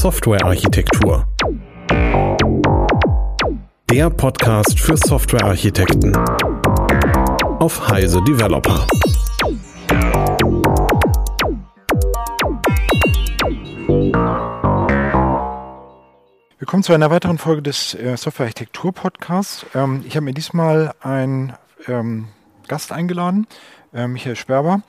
Softwarearchitektur. Der Podcast für Softwarearchitekten auf Heise Developer. Willkommen zu einer weiteren Folge des äh, Softwarearchitektur Podcasts. Ähm, ich habe mir diesmal einen ähm, Gast eingeladen, äh, Michael Sperber.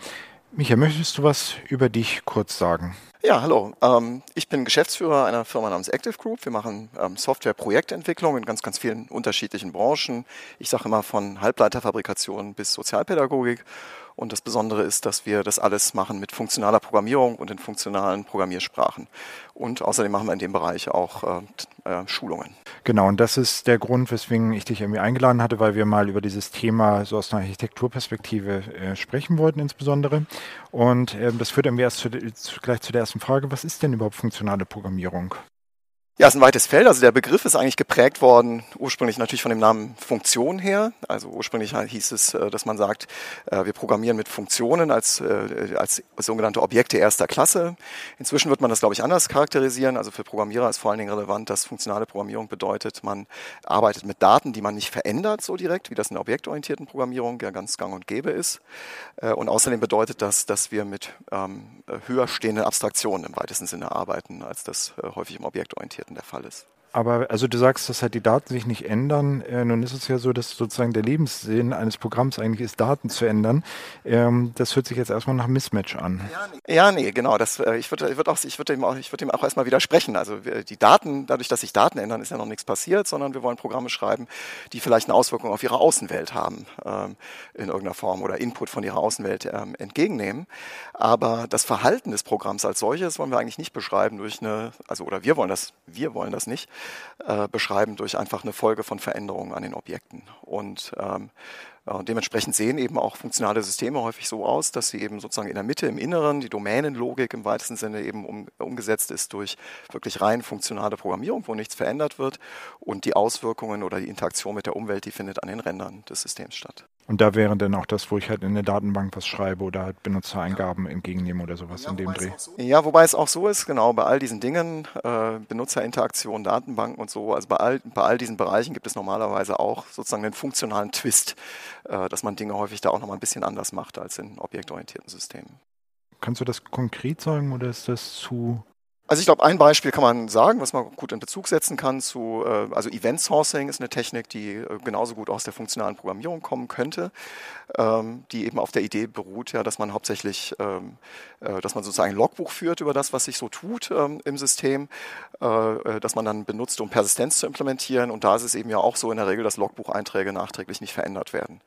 Michael, möchtest du was über dich kurz sagen? Ja, hallo. Ähm, ich bin Geschäftsführer einer Firma namens Active Group. Wir machen ähm, Software-Projektentwicklung in ganz, ganz vielen unterschiedlichen Branchen. Ich sage immer von Halbleiterfabrikation bis Sozialpädagogik. Und das Besondere ist, dass wir das alles machen mit funktionaler Programmierung und in funktionalen Programmiersprachen. Und außerdem machen wir in dem Bereich auch äh, äh, Schulungen. Genau, und das ist der Grund, weswegen ich dich irgendwie eingeladen hatte, weil wir mal über dieses Thema so aus einer Architekturperspektive äh, sprechen wollten insbesondere. Und ähm, das führt irgendwie erst zu, zu, gleich zu der ersten Frage, was ist denn überhaupt funktionale Programmierung? Ja, es ist ein weites Feld. Also der Begriff ist eigentlich geprägt worden, ursprünglich natürlich von dem Namen Funktion her. Also ursprünglich hieß es, äh, dass man sagt, äh, wir programmieren mit Funktionen als, äh, als sogenannte Objekte erster Klasse. Inzwischen wird man das, glaube ich, anders charakterisieren. Also für Programmierer ist vor allen Dingen relevant, dass funktionale Programmierung bedeutet, man arbeitet mit Daten, die man nicht verändert so direkt, wie das in der objektorientierten Programmierung ja ganz gang und gäbe ist. Und außerdem bedeutet das, dass wir mit ähm, höher stehenden Abstraktionen im weitesten Sinne arbeiten, als das häufig im objektorientierten der Fall ist. Aber also du sagst, dass halt die Daten sich nicht ändern. Äh, nun ist es ja so, dass sozusagen der Lebenssinn eines Programms eigentlich ist, Daten zu ändern. Ähm, das hört sich jetzt erstmal nach Mismatch an. Ja, nee, ja, nee genau. Das, äh, ich würde würd ich würd dem, auch, würd auch erstmal widersprechen. Also die Daten, dadurch, dass sich Daten ändern, ist ja noch nichts passiert, sondern wir wollen Programme schreiben, die vielleicht eine Auswirkung auf ihre Außenwelt haben ähm, in irgendeiner Form oder Input von ihrer Außenwelt ähm, entgegennehmen. Aber das Verhalten des Programms als solches wollen wir eigentlich nicht beschreiben durch eine, also oder wir wollen das, wir wollen das nicht äh, beschreiben durch einfach eine Folge von Veränderungen an den Objekten. Und ähm, äh, dementsprechend sehen eben auch funktionale Systeme häufig so aus, dass sie eben sozusagen in der Mitte, im Inneren, die Domänenlogik im weitesten Sinne eben um, umgesetzt ist durch wirklich rein funktionale Programmierung, wo nichts verändert wird und die Auswirkungen oder die Interaktion mit der Umwelt, die findet an den Rändern des Systems statt. Und da wäre dann auch das, wo ich halt in der Datenbank was schreibe oder halt Benutzereingaben entgegennehme oder sowas ja, in dem Dreh. So ja, wobei es auch so ist, genau, bei all diesen Dingen, äh, Benutzerinteraktion, Datenbanken und so, also bei all, bei all diesen Bereichen gibt es normalerweise auch sozusagen einen funktionalen Twist, äh, dass man Dinge häufig da auch nochmal ein bisschen anders macht als in objektorientierten Systemen. Kannst du das konkret sagen oder ist das zu also ich glaube, ein Beispiel kann man sagen, was man gut in Bezug setzen kann zu, äh, also Event Sourcing ist eine Technik, die äh, genauso gut aus der funktionalen Programmierung kommen könnte, ähm, die eben auf der Idee beruht, ja, dass man hauptsächlich, ähm, äh, dass man sozusagen ein Logbuch führt über das, was sich so tut ähm, im System, dass man dann benutzt, um Persistenz zu implementieren. Und da ist es eben ja auch so in der Regel, dass Logbucheinträge nachträglich nicht verändert werden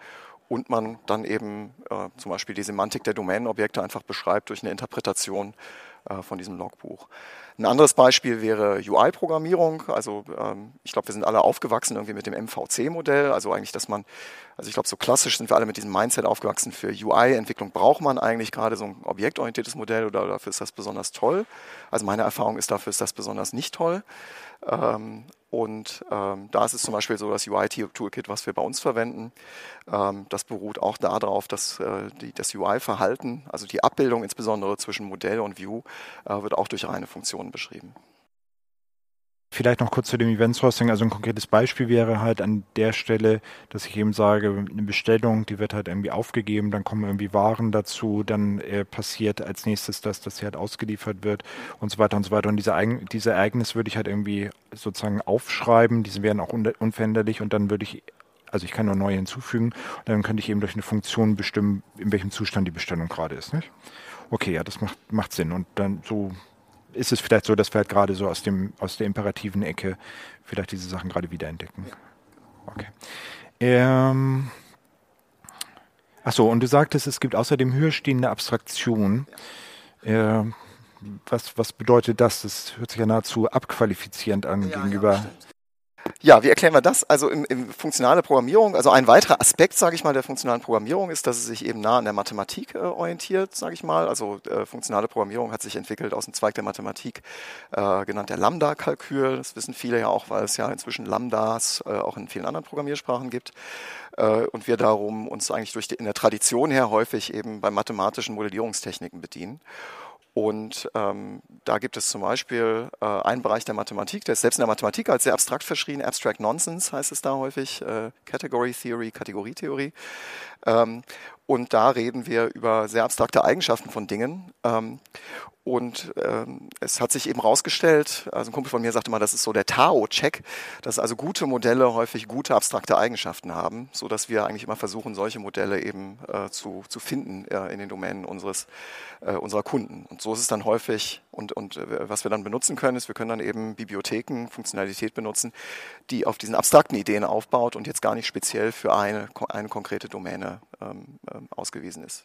und man dann eben äh, zum Beispiel die Semantik der Domänenobjekte einfach beschreibt durch eine Interpretation äh, von diesem Logbuch. Ein anderes Beispiel wäre UI-Programmierung. Also ähm, ich glaube, wir sind alle aufgewachsen irgendwie mit dem MVC-Modell. Also eigentlich, dass man, also ich glaube, so klassisch sind wir alle mit diesem Mindset aufgewachsen. Für UI-Entwicklung braucht man eigentlich gerade so ein objektorientiertes Modell oder dafür ist das besonders toll. Also meine Erfahrung ist, dafür ist das besonders nicht toll. Ähm, und ähm, da ist es zum Beispiel so, das UI-Toolkit, was wir bei uns verwenden, ähm, das beruht auch darauf, dass äh, die, das UI-Verhalten, also die Abbildung insbesondere zwischen Modell und View, äh, wird auch durch reine Funktionen beschrieben. Vielleicht noch kurz zu dem Event Sourcing. Also ein konkretes Beispiel wäre halt an der Stelle, dass ich eben sage, eine Bestellung, die wird halt irgendwie aufgegeben, dann kommen irgendwie Waren dazu, dann äh, passiert als nächstes das, dass sie halt ausgeliefert wird und so weiter und so weiter. Und diese, diese Ereignisse würde ich halt irgendwie sozusagen aufschreiben, diese wären auch un unveränderlich und dann würde ich also ich kann nur neue hinzufügen und dann könnte ich eben durch eine Funktion bestimmen, in welchem Zustand die Bestellung gerade ist. Nicht? Okay, ja, das macht, macht Sinn. Und dann so ist es vielleicht so, dass wir halt gerade so aus, dem, aus der imperativen Ecke vielleicht diese Sachen gerade wiederentdecken. Okay. Ähm, achso, und du sagtest, es gibt außerdem höherstehende Abstraktion. Äh, was, was bedeutet das? Das hört sich ja nahezu abqualifizierend an ja, gegenüber. Ja, ja, wie erklären wir das? Also im, im funktionale Programmierung, also ein weiterer Aspekt, sage ich mal, der funktionalen Programmierung ist, dass es sich eben nah an der Mathematik äh, orientiert, sage ich mal. Also äh, funktionale Programmierung hat sich entwickelt aus dem Zweig der Mathematik, äh, genannt der Lambda-Kalkül. Das wissen viele ja auch, weil es ja inzwischen Lambdas äh, auch in vielen anderen Programmiersprachen gibt. Äh, und wir darum uns eigentlich durch die, in der Tradition her häufig eben bei mathematischen Modellierungstechniken bedienen. Und ähm, da gibt es zum Beispiel äh, einen Bereich der Mathematik, der ist selbst in der Mathematik als sehr abstrakt verschrien. Abstract Nonsense heißt es da häufig. Äh, Category Theory, Kategorietheorie. Ähm, und da reden wir über sehr abstrakte Eigenschaften von Dingen. Ähm, und ähm, es hat sich eben rausgestellt, also ein Kumpel von mir sagte mal, das ist so der Tao-Check, dass also gute Modelle häufig gute abstrakte Eigenschaften haben, so dass wir eigentlich immer versuchen, solche Modelle eben äh, zu, zu finden äh, in den Domänen unseres, äh, unserer Kunden. Und so ist es dann häufig, und, und äh, was wir dann benutzen können, ist, wir können dann eben Bibliotheken, Funktionalität benutzen, die auf diesen abstrakten Ideen aufbaut und jetzt gar nicht speziell für eine, eine konkrete Domäne ähm, ähm, ausgewiesen ist.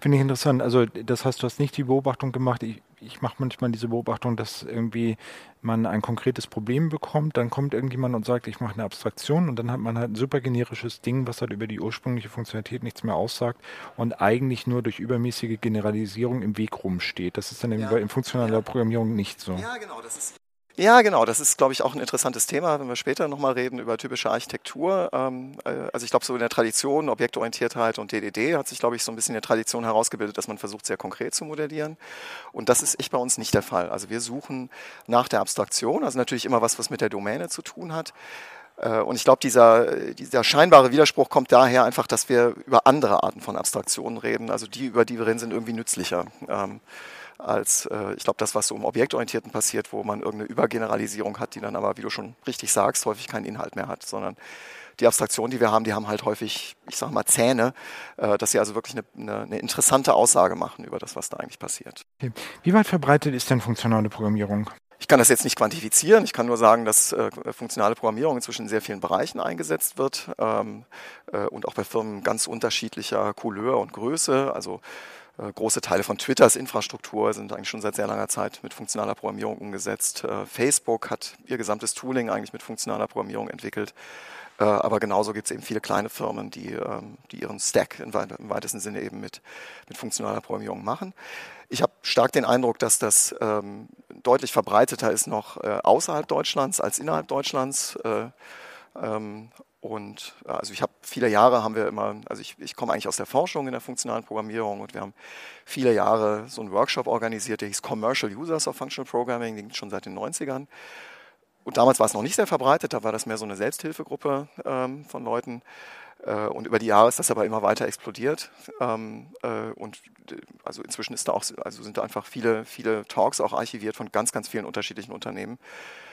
Finde ich interessant. Also das heißt, du hast nicht die Beobachtung gemacht, ich, ich mache manchmal diese Beobachtung, dass irgendwie man ein konkretes Problem bekommt, dann kommt irgendjemand und sagt, ich mache eine Abstraktion und dann hat man halt ein super generisches Ding, was halt über die ursprüngliche Funktionalität nichts mehr aussagt und eigentlich nur durch übermäßige Generalisierung im Weg rumsteht. Das ist dann ja. in funktionaler ja. Programmierung nicht so. Ja, genau, das ist ja, genau. Das ist, glaube ich, auch ein interessantes Thema, wenn wir später nochmal reden über typische Architektur. Ähm, äh, also ich glaube, so in der Tradition, Objektorientiertheit und DDD hat sich, glaube ich, so ein bisschen in der Tradition herausgebildet, dass man versucht, sehr konkret zu modellieren. Und das ist echt bei uns nicht der Fall. Also wir suchen nach der Abstraktion, also natürlich immer was, was mit der Domäne zu tun hat. Äh, und ich glaube, dieser, dieser scheinbare Widerspruch kommt daher einfach, dass wir über andere Arten von Abstraktionen reden. Also die, über die wir reden, sind irgendwie nützlicher. Als, äh, ich glaube, das, was so im Objektorientierten passiert, wo man irgendeine Übergeneralisierung hat, die dann aber, wie du schon richtig sagst, häufig keinen Inhalt mehr hat, sondern die Abstraktionen, die wir haben, die haben halt häufig, ich sage mal, Zähne, äh, dass sie also wirklich eine, eine, eine, interessante Aussage machen über das, was da eigentlich passiert. Okay. Wie weit verbreitet ist denn funktionale Programmierung? Ich kann das jetzt nicht quantifizieren. Ich kann nur sagen, dass äh, funktionale Programmierung inzwischen in sehr vielen Bereichen eingesetzt wird ähm, äh, und auch bei Firmen ganz unterschiedlicher Couleur und Größe. Also große Teile von Twitters Infrastruktur sind eigentlich schon seit sehr langer Zeit mit funktionaler Programmierung umgesetzt. Äh, Facebook hat ihr gesamtes Tooling eigentlich mit funktionaler Programmierung entwickelt. Äh, aber genauso gibt es eben viele kleine Firmen, die, ähm, die ihren Stack im weitesten Sinne eben mit, mit funktionaler Programmierung machen. Ich habe stark den Eindruck, dass das ähm, deutlich verbreiteter ist noch äh, außerhalb Deutschlands als innerhalb Deutschlands. Äh, und also ich habe viele Jahre haben wir immer, also ich, ich komme eigentlich aus der Forschung in der funktionalen Programmierung und wir haben viele Jahre so einen Workshop organisiert, der hieß Commercial Users of Functional Programming, den schon seit den 90ern. Und damals war es noch nicht sehr verbreitet, da war das mehr so eine Selbsthilfegruppe ähm, von Leuten. Äh, und über die Jahre ist das aber immer weiter explodiert. Ähm, äh, und äh, also inzwischen ist da auch, also sind da einfach viele, viele Talks auch archiviert von ganz, ganz vielen unterschiedlichen Unternehmen äh,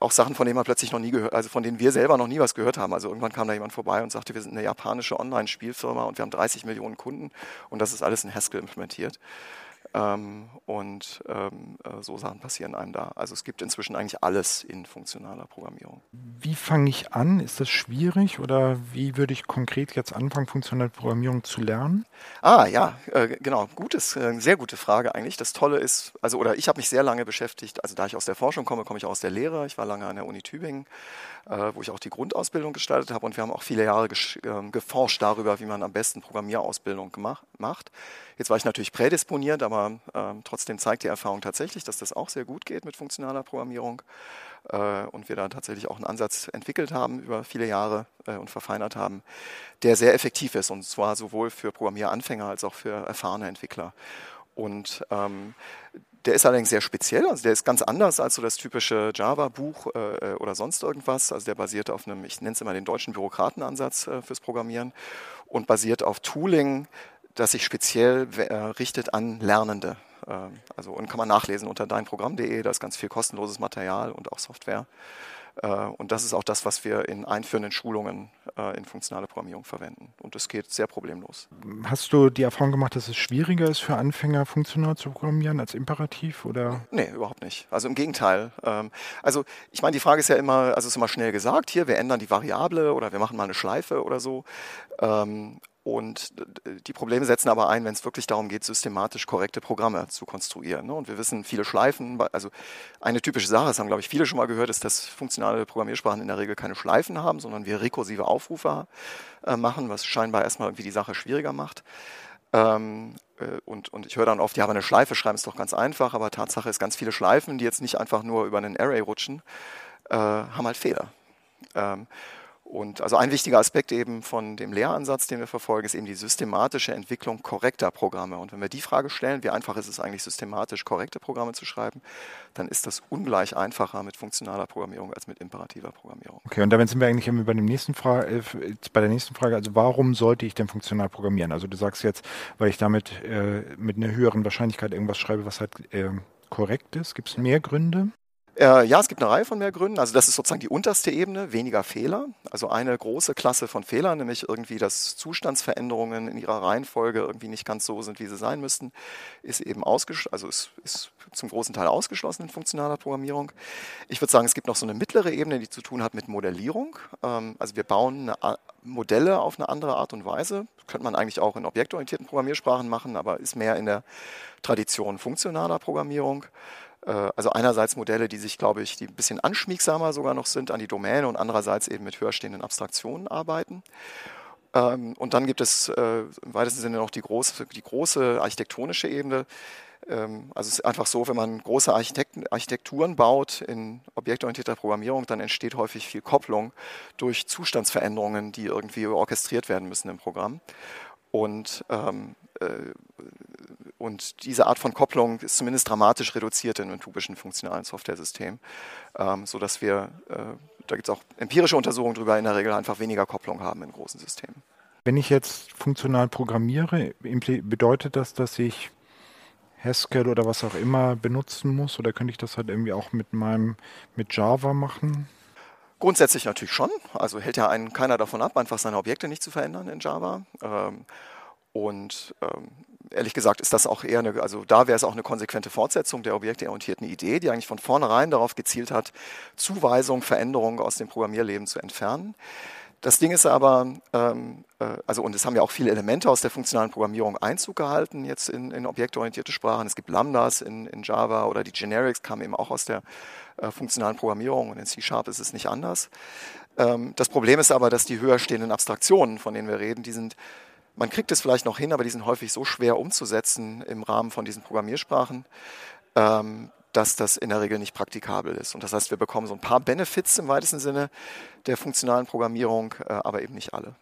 auch Sachen, von denen man plötzlich noch nie gehört, also von denen wir selber noch nie was gehört haben. Also irgendwann kam da jemand vorbei und sagte, wir sind eine japanische Online-Spielfirma und wir haben 30 Millionen Kunden und das ist alles in Haskell implementiert. Ähm, und ähm, äh, so Sachen passieren einem da. Also es gibt inzwischen eigentlich alles in funktionaler Programmierung. Wie fange ich an? Ist das schwierig oder wie würde ich konkret jetzt anfangen, funktionale Programmierung zu lernen? Ah ja, äh, genau. Gutes, äh, sehr gute Frage eigentlich. Das Tolle ist, also oder ich habe mich sehr lange beschäftigt, also da ich aus der Forschung komme, komme ich auch aus der Lehre. Ich war lange an der Uni Tübingen, äh, wo ich auch die Grundausbildung gestaltet habe und wir haben auch viele Jahre ähm, geforscht darüber, wie man am besten Programmierausbildung gemacht, macht. Jetzt war ich natürlich prädisponiert, aber äh, trotzdem zeigt die Erfahrung tatsächlich, dass das auch sehr gut geht mit funktionaler Programmierung äh, und wir da tatsächlich auch einen Ansatz entwickelt haben über viele Jahre äh, und verfeinert haben, der sehr effektiv ist und zwar sowohl für Programmieranfänger als auch für erfahrene Entwickler. Und ähm, der ist allerdings sehr speziell, also der ist ganz anders als so das typische Java-Buch äh, oder sonst irgendwas. Also der basiert auf einem, ich nenne es immer den deutschen Bürokratenansatz äh, fürs Programmieren und basiert auf Tooling, das sich speziell äh, richtet an Lernende. Äh, also und kann man nachlesen unter deinprogramm.de, da ist ganz viel kostenloses Material und auch Software. Äh, und das ist auch das, was wir in einführenden Schulungen äh, in funktionale Programmierung verwenden. Und das geht sehr problemlos. Hast du die Erfahrung gemacht, dass es schwieriger ist für Anfänger, funktional zu programmieren als imperativ? Oder? Nee, überhaupt nicht. Also im Gegenteil. Ähm, also ich meine, die Frage ist ja immer, also es ist immer schnell gesagt, hier, wir ändern die Variable oder wir machen mal eine Schleife oder so. Ähm, und die Probleme setzen aber ein, wenn es wirklich darum geht, systematisch korrekte Programme zu konstruieren. Ne? Und wir wissen, viele Schleifen, also eine typische Sache, das haben, glaube ich, viele schon mal gehört, ist, dass funktionale Programmiersprachen in der Regel keine Schleifen haben, sondern wir rekursive Aufrufe äh, machen, was scheinbar erstmal irgendwie die Sache schwieriger macht. Ähm, äh, und, und ich höre dann oft, ja, aber eine Schleife schreiben ist doch ganz einfach, aber Tatsache ist, ganz viele Schleifen, die jetzt nicht einfach nur über einen Array rutschen, äh, haben halt Fehler. Ähm, Und also ein wichtiger Aspekt eben von dem Lehransatz, den wir verfolgen, ist eben die systematische Entwicklung korrekter Programme. Und wenn wir die Frage stellen, wie einfach ist es eigentlich systematisch korrekte Programme zu schreiben, dann ist das ungleich einfacher mit funktionaler Programmierung als mit imperativer Programmierung. Okay, und damit sind wir eigentlich bei, dem nächsten Fra äh, bei der nächsten Frage. Also warum sollte ich denn funktional programmieren? Also du sagst jetzt, weil ich damit äh, mit einer höheren Wahrscheinlichkeit irgendwas schreibe, was halt äh, korrekt ist. Gibt es mehr Gründe? Äh, ja, es gibt eine Reihe von mehr Gründen. Also das ist sozusagen die unterste Ebene, weniger Fehler. Also eine große Klasse von Fehlern, nämlich irgendwie, dass Zustandsveränderungen in ihrer Reihenfolge irgendwie nicht ganz so sind, wie sie sein müssten, ist eben ausgeschlossen, also ist, ist zum großen Teil ausgeschlossen in funktionaler Programmierung. Ich würde sagen, es gibt noch so eine mittlere Ebene, die zu tun hat mit Modellierung. Ähm, also wir bauen Modelle auf eine andere Art und Weise. Könnte man eigentlich auch in objektorientierten Programmiersprachen machen, aber ist mehr in der Tradition funktionaler Programmierung. Äh, also einerseits Modelle, die sich, glaube ich, die ein bisschen anschmiegsamer sogar noch sind an die Domäne und andererseits eben mit höher stehenden Abstraktionen arbeiten. Ähm, und dann gibt es äh, im weitesten Sinne noch die große, die große architektonische Ebene. Ähm, also es ist einfach so, wenn man große Architekturen baut in objektorientierter Programmierung, dann entsteht häufig viel Kopplung durch Zustandsveränderungen, die irgendwie orchestriert werden müssen im Programm. Und ähm, äh, und diese Art von Kopplung ist zumindest dramatisch reduziert in einem typischen funktionalen Software-System, ähm, sodass wir, äh, da gibt es auch empirische Untersuchungen darüber, in der Regel einfach weniger Kopplung haben in großen Systemen. Wenn ich jetzt funktional programmiere, bedeutet das, dass ich Haskell oder was auch immer benutzen muss? Oder könnte ich das halt irgendwie auch mit meinem, mit Java machen? Grundsätzlich natürlich schon. Also hält ja einen keiner davon ab, einfach seine Objekte nicht zu verändern in Java. Ähm, und ähm, ehrlich gesagt ist das auch eher eine, also da wäre es auch eine konsequente Fortsetzung der objektorientierten Idee, die eigentlich von vornherein darauf gezielt hat, Zuweisungen, Veränderungen aus dem Programmierleben zu entfernen. Das Ding ist aber, ähm, äh, also und es haben ja auch viele Elemente aus der funktionalen Programmierung Einzug gehalten jetzt in, in objektorientierte Sprachen. Es gibt Lambdas in, in, Java oder die Generics kamen eben auch aus der äh, funktionalen Programmierung und in C-Sharp ist es nicht anders. Ähm, das Problem ist aber, dass die höher stehenden Abstraktionen, von denen wir reden, die sind man kriegt es vielleicht noch hin, aber die sind häufig so schwer umzusetzen im Rahmen von diesen Programmiersprachen, ähm, dass das in der Regel nicht praktikabel ist. Und das heißt, wir bekommen so ein paar Benefits im weitesten Sinne der funktionalen Programmierung, äh, aber eben nicht alle.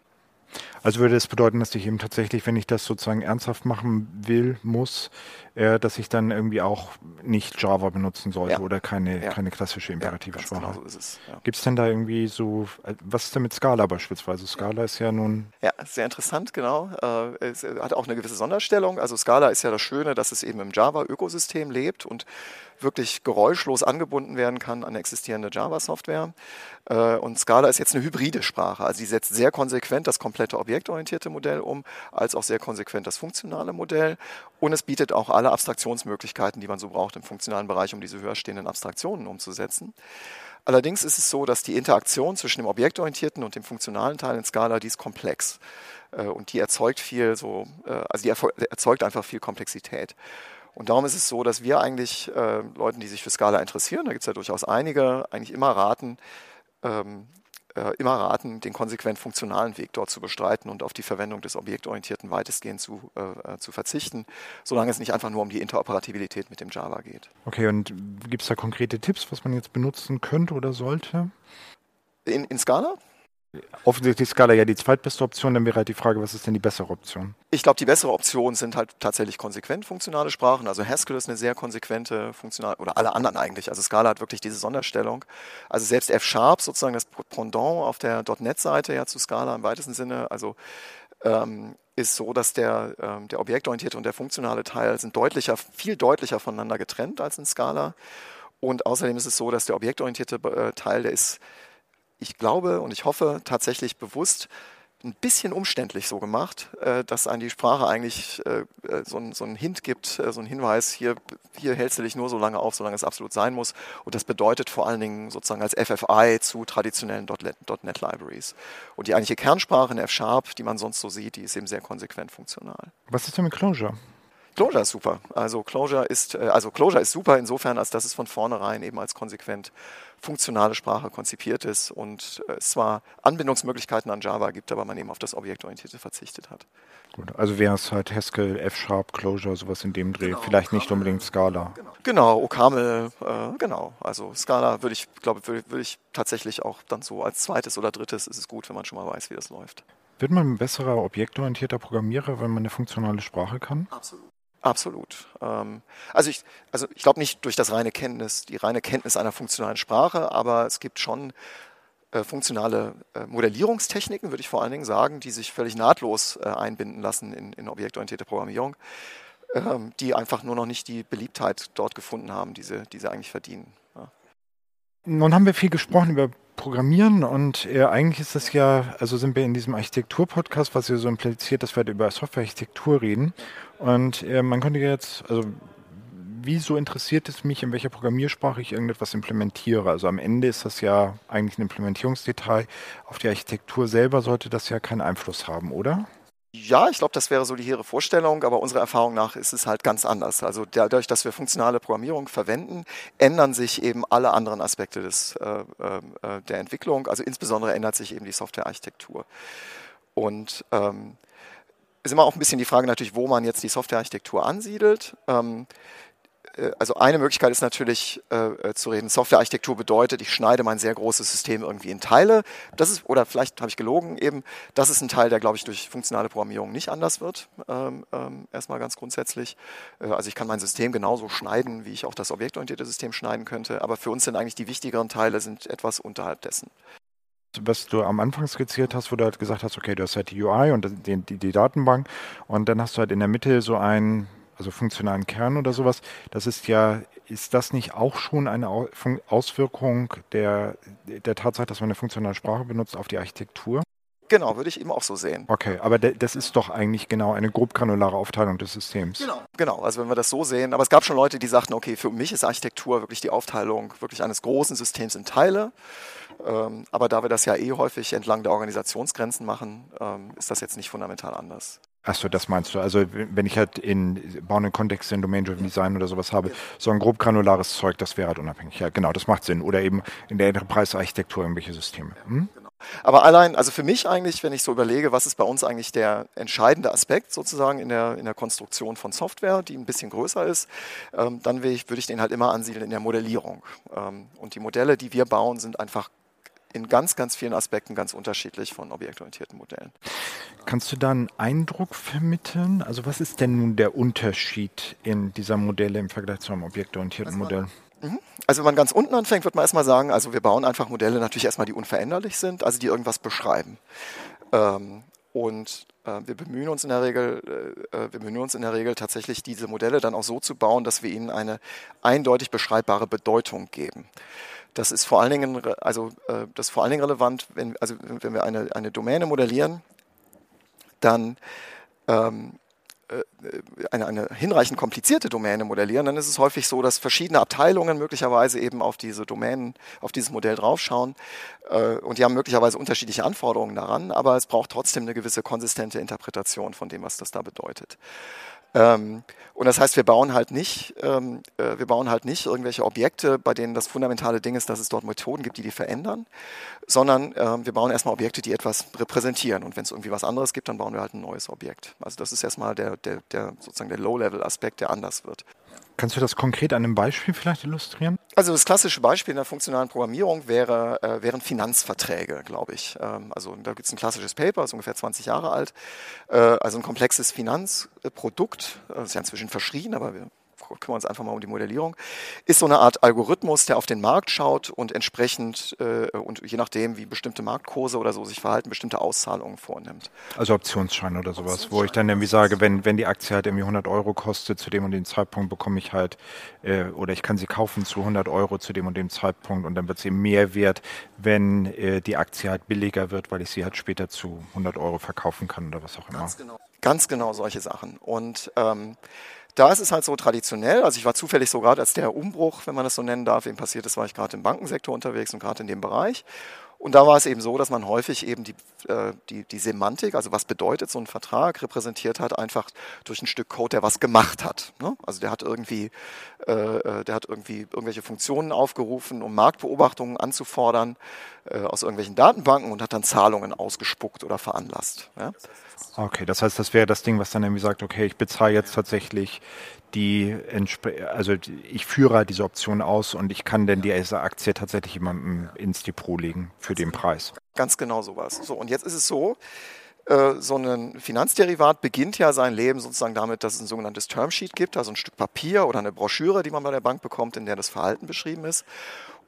Also würde es das bedeuten, dass ich eben tatsächlich, wenn ich das sozusagen ernsthaft machen will, muss, äh, dass ich dann irgendwie auch nicht Java benutzen sollte ja. oder keine, ja. keine klassische imperative ja, Sprache. Genau so es. Gibt es denn da irgendwie so, äh, was ist denn mit Scala beispielsweise? Scala ist ja nun. Ja, sehr interessant, genau. Äh, es hat auch eine gewisse Sonderstellung. Also Scala ist ja das Schöne, dass es eben im Java-Ökosystem lebt und wirklich geräuschlos angebunden werden kann an existierende Java-Software. Äh, und Scala ist jetzt eine hybride Sprache. Also sie setzt sehr konsequent das komplette objektorientierte Modell um, als auch sehr konsequent das funktionale Modell. Und es bietet auch alle Abstraktionsmöglichkeiten, die man so braucht im funktionalen Bereich, um diese höher stehenden Abstraktionen umzusetzen. Allerdings ist es so, dass die Interaktion zwischen dem objektorientierten und dem funktionalen Teil in Scala, die ist komplex. Äh, und die erzeugt viel so, äh, also die erzeugt einfach viel Komplexität. Und darum ist es so, dass wir eigentlich äh, Leuten, die sich für Scala interessieren, da gibt es ja durchaus einige, eigentlich immer raten, ähm, äh, immer raten, den konsequent funktionalen Weg dort zu bestreiten und auf die Verwendung des Objektorientierten weitestgehend zu, äh, äh zu verzichten, solange es nicht einfach nur um die Interoperabilität mit dem Java geht. Okay, und gibt es da konkrete Tipps, was man jetzt benutzen könnte oder sollte? In, in Scala? Offensichtlich ist Scala ja die zweitbeste Option, dann wäre halt die Frage, was ist denn die bessere Option? Ich glaube, die bessere Option sind halt tatsächlich konsequent funktionale Sprachen. Also Haskell ist eine sehr konsequente funktionale, oder alle anderen eigentlich. Also Scala hat wirklich diese Sonderstellung. Also selbst F-Sharp, sozusagen das Pendant auf der .NET-Seite ja zu Scala im weitesten Sinne, also ähm, ist so, dass der, ähm, der objektorientierte und der funktionale Teil sind deutlicher, viel deutlicher voneinander getrennt als in Scala. Und außerdem ist es so, dass der objektorientierte äh, Teil, der ist ich glaube und ich hoffe tatsächlich bewusst ein bisschen umständlich so gemacht, äh, dass an die Sprache eigentlich äh, äh, so, ein, so einen Hint gibt, so einen Hinweis, hier, hier hältst du dich nur so lange auf, solange es absolut sein muss. Und das bedeutet vor allen Dingen sozusagen als FFI zu traditionellen .NET Libraries. Und die eigentliche Kernsprache in F-Sharp, die man sonst so sieht, die ist eben sehr konsequent funktional. Was ist denn mit Clojure? Clojure ist super. Also Clojure ist, also Clojure ist super insofern, als dass es von vornherein eben als konsequent funktionale Sprache konzipiert ist und äh, es zwar Anbindungsmöglichkeiten an Java gibt, aber man eben auf das Objektorientierte verzichtet hat. Gut, also wäre es halt Haskell, F-Sharp, Clojure, sowas in dem Dreh, genau, vielleicht nicht unbedingt Scala. Genau, genau OCaml, äh, genau. Also Scala würde ich, glaube würde, würde ich tatsächlich auch dann so als zweites oder drittes ist es gut, wenn man schon mal weiß, wie das läuft. Wird man ein besserer objektorientierter Programmierer, wenn man eine funktionale Sprache kann? Absolut. Absolut. Ähm, also ich, also ich glaube nicht durch das reine Kenntnis, die reine Kenntnis einer funktionalen Sprache, aber es gibt schon äh, funktionale äh, Modellierungstechniken, würde ich vor allen Dingen sagen, die sich völlig nahtlos äh, einbinden lassen in, in objektorientierte Programmierung, ähm, die einfach nur noch nicht die Beliebtheit dort gefunden haben, die sie, die sie eigentlich verdienen. Ja. Nun haben wir viel gesprochen über Programmieren und äh, eigentlich ist das ja, also sind wir in diesem Architektur-Podcast, was ihr so impliziert, dass wir halt über Softwarearchitektur reden. Und äh, man könnte jetzt, also wieso interessiert es mich, in welcher Programmiersprache ich irgendetwas implementiere? Also am Ende ist das ja eigentlich ein Implementierungsdetail. Auf die Architektur selber sollte das ja keinen Einfluss haben, oder? Ja, ich glaube, das wäre so die hehre Vorstellung, aber unserer Erfahrung nach ist es halt ganz anders. Also dadurch, dass wir funktionale Programmierung verwenden, ändern sich eben alle anderen Aspekte des, äh, äh, der Entwicklung. Also insbesondere ändert sich eben die Softwarearchitektur. Und ähm, ist immer auch ein bisschen die Frage natürlich, wo man jetzt die Softwarearchitektur ansiedelt. Ähm, äh, also eine Möglichkeit ist natürlich äh, äh, zu reden, Softwarearchitektur bedeutet, ich schneide mein sehr großes System irgendwie in Teile. Das ist, oder vielleicht habe ich gelogen eben, das ist ein Teil, der, glaube ich, durch funktionale Programmierung nicht anders wird. Ähm, ähm, erstmal ganz grundsätzlich. Äh, also ich kann mein System genauso schneiden, wie ich auch das objektorientierte System schneiden könnte. Aber für uns sind eigentlich die wichtigeren Teile sind etwas unterhalb dessen was du am Anfang skizziert hast, wo du halt gesagt hast, okay, du hast halt die UI und die, die, die Datenbank und dann hast du halt in der Mitte so ein also funktionalen Kern oder sowas, das ist ja, ist das nicht auch schon eine Auswirkung der, der Tatsache, dass man eine funktionale Sprache benutzt auf die Architektur? Genau, würde ich eben auch so sehen. Okay, aber das ist doch eigentlich genau eine grob granulare Aufteilung des Systems. Genau, genau, also wenn wir das so sehen, aber es gab schon Leute, die sagten, okay, für mich ist Architektur wirklich die Aufteilung wirklich eines großen Systems in Teile. Ähm, aber da wir das ja eh häufig entlang der Organisationsgrenzen machen, ähm, ist das jetzt nicht fundamental anders. Achso, das meinst du. Also wenn ich halt in bauenden Kontext in Domain-Driven Design oder sowas habe, so ein grob granulares Zeug, das wäre halt unabhängig. Ja, genau, das macht Sinn. Oder eben in der Enterprise-Architektur irgendwelche Systeme. Hm? Genau. Aber allein, also für mich eigentlich, wenn ich so überlege, was ist bei uns eigentlich der entscheidende Aspekt sozusagen in der, in der Konstruktion von Software, die ein bisschen größer ist, ähm, dann würde ich, würd ich den halt immer ansiedeln in der Modellierung. Ähm, und die Modelle, die wir bauen, sind einfach in ganz, ganz vielen Aspekten ganz unterschiedlich von objektorientierten Modellen. Kannst du da einen Eindruck vermitteln? Also was ist denn nun der Unterschied in dieser Modelle im Vergleich zu einem objektorientierten Modell? Mhm. Also wenn man ganz unten anfängt, wird man erstmal sagen, also wir bauen einfach Modelle natürlich erstmal, die unveränderlich sind, also die irgendwas beschreiben. Ähm, und äh, wir bemühen uns in der Regel, äh, äh, wir bemühen uns in der Regel tatsächlich diese Modelle dann auch so zu bauen, dass wir ihnen eine eindeutig beschreibbare Bedeutung geben. Das ist vor allen Dingen, also äh, das vor allen Dingen relevant, wenn, also wenn wir eine, eine Domäne modellieren, dann ähm, äh, eine, eine hinreichend komplizierte Domäne modellieren, dann ist es häufig so, dass verschiedene Abteilungen möglicherweise eben auf diese Domänen, auf dieses Modell draufschauen äh, und die haben möglicherweise unterschiedliche Anforderungen daran, aber es braucht trotzdem eine gewisse konsistente Interpretation von dem, was das da bedeutet. Ähm, und das heißt, wir bauen halt nicht, ähm, äh, wir bauen halt nicht irgendwelche Objekte, bei denen das fundamentale Ding ist, dass es dort Methoden gibt, die die verändern, sondern ähm, wir bauen erstmal Objekte, die etwas repräsentieren. Und wenn es irgendwie was anderes gibt, dann bauen wir halt ein neues Objekt. Also das ist erstmal der, der, der sozusagen der Low-Level-Aspekt, der anders wird. Kannst du das konkret an einem Beispiel vielleicht illustrieren? Also das klassische Beispiel in der funktionalen Programmierung wäre, äh, wären Finanzverträge, glaube ich. Ähm, also da gibt es ein klassisches Paper, ist ungefähr 20 Jahre alt. Äh, also ein komplexes Finanzprodukt, das ist ja inzwischen verschrien, aber wir kümmern uns einfach mal um die Modellierung, ist so eine Art Algorithmus, der auf den Markt schaut und entsprechend äh, und je nachdem, wie bestimmte Marktkurse oder so sich verhalten, bestimmte Auszahlungen vornimmt. Also Optionsscheine oder sowas, Optionsschein, wo ich dann irgendwie sage, wenn, wenn die Aktie halt irgendwie 100 Euro kostet, zu dem und dem Zeitpunkt bekomme ich halt, äh, oder ich kann sie kaufen zu 100 Euro zu dem und dem Zeitpunkt und dann wird sie mehr wert, wenn äh, die Aktie halt billiger wird, weil ich sie halt später zu 100 Euro verkaufen kann oder was auch immer. Ganz genau, Ganz genau solche Sachen. Und ähm, da ist es halt so traditionell, also ich war zufällig so gerade als der Umbruch, wenn man das so nennen darf, eben passiert ist, war ich gerade im Bankensektor unterwegs und gerade in dem Bereich. Und da war es eben so, dass man häufig eben die, die, die Semantik, also was bedeutet so ein Vertrag, repräsentiert hat einfach durch ein Stück Code, der was gemacht hat. Ne? Also der hat irgendwie, äh, äh, der hat irgendwie irgendwelche Funktionen aufgerufen, um Marktbeobachtungen anzufordern äh, aus irgendwelchen Datenbanken und hat dann Zahlungen ausgespuckt oder veranlasst. Ja? Okay, das heißt, das wäre das Ding, was dann irgendwie sagt, okay, ich bezahle jetzt tatsächlich die, also ich führe halt diese Option aus und ich kann denn diese Aktie tatsächlich jemandem ins Depot legen für den Preis. Ganz genau sowas. So, und jetzt ist es so, äh, so ein Finanzderivat beginnt ja sein Leben sozusagen damit, dass es ein sogenanntes Termsheet gibt, also ein Stück Papier oder eine Broschüre, die man bei der Bank bekommt, in der das Verhalten beschrieben ist.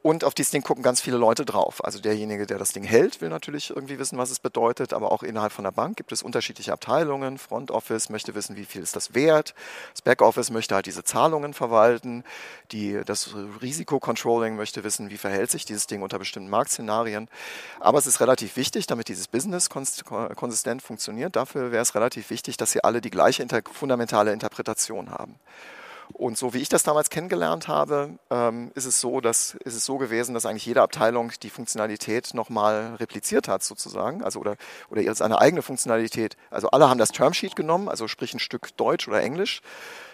Und auf dieses Ding gucken ganz viele Leute drauf. Also derjenige, der das Ding hält, will natürlich irgendwie wissen, was es bedeutet. Aber auch innerhalb von der Bank gibt es unterschiedliche Abteilungen. Front Office möchte wissen, wie viel ist das wert. Das Back Office möchte halt diese Zahlungen verwalten. Die, das Risikocontrolling möchte wissen, wie verhält sich dieses Ding unter bestimmten Marktszenarien. Aber es ist relativ wichtig, damit dieses Business konsistent funktioniert. Dafür wäre es relativ wichtig, dass sie alle die gleiche fundamentale Interpretation haben. Und so wie ich das damals kennengelernt habe, ähm, ist, es so, dass, ist es so gewesen, dass eigentlich jede Abteilung die Funktionalität nochmal repliziert hat sozusagen, also oder, oder seine eigene Funktionalität. Also alle haben das Termsheet genommen, also sprich ein Stück Deutsch oder Englisch,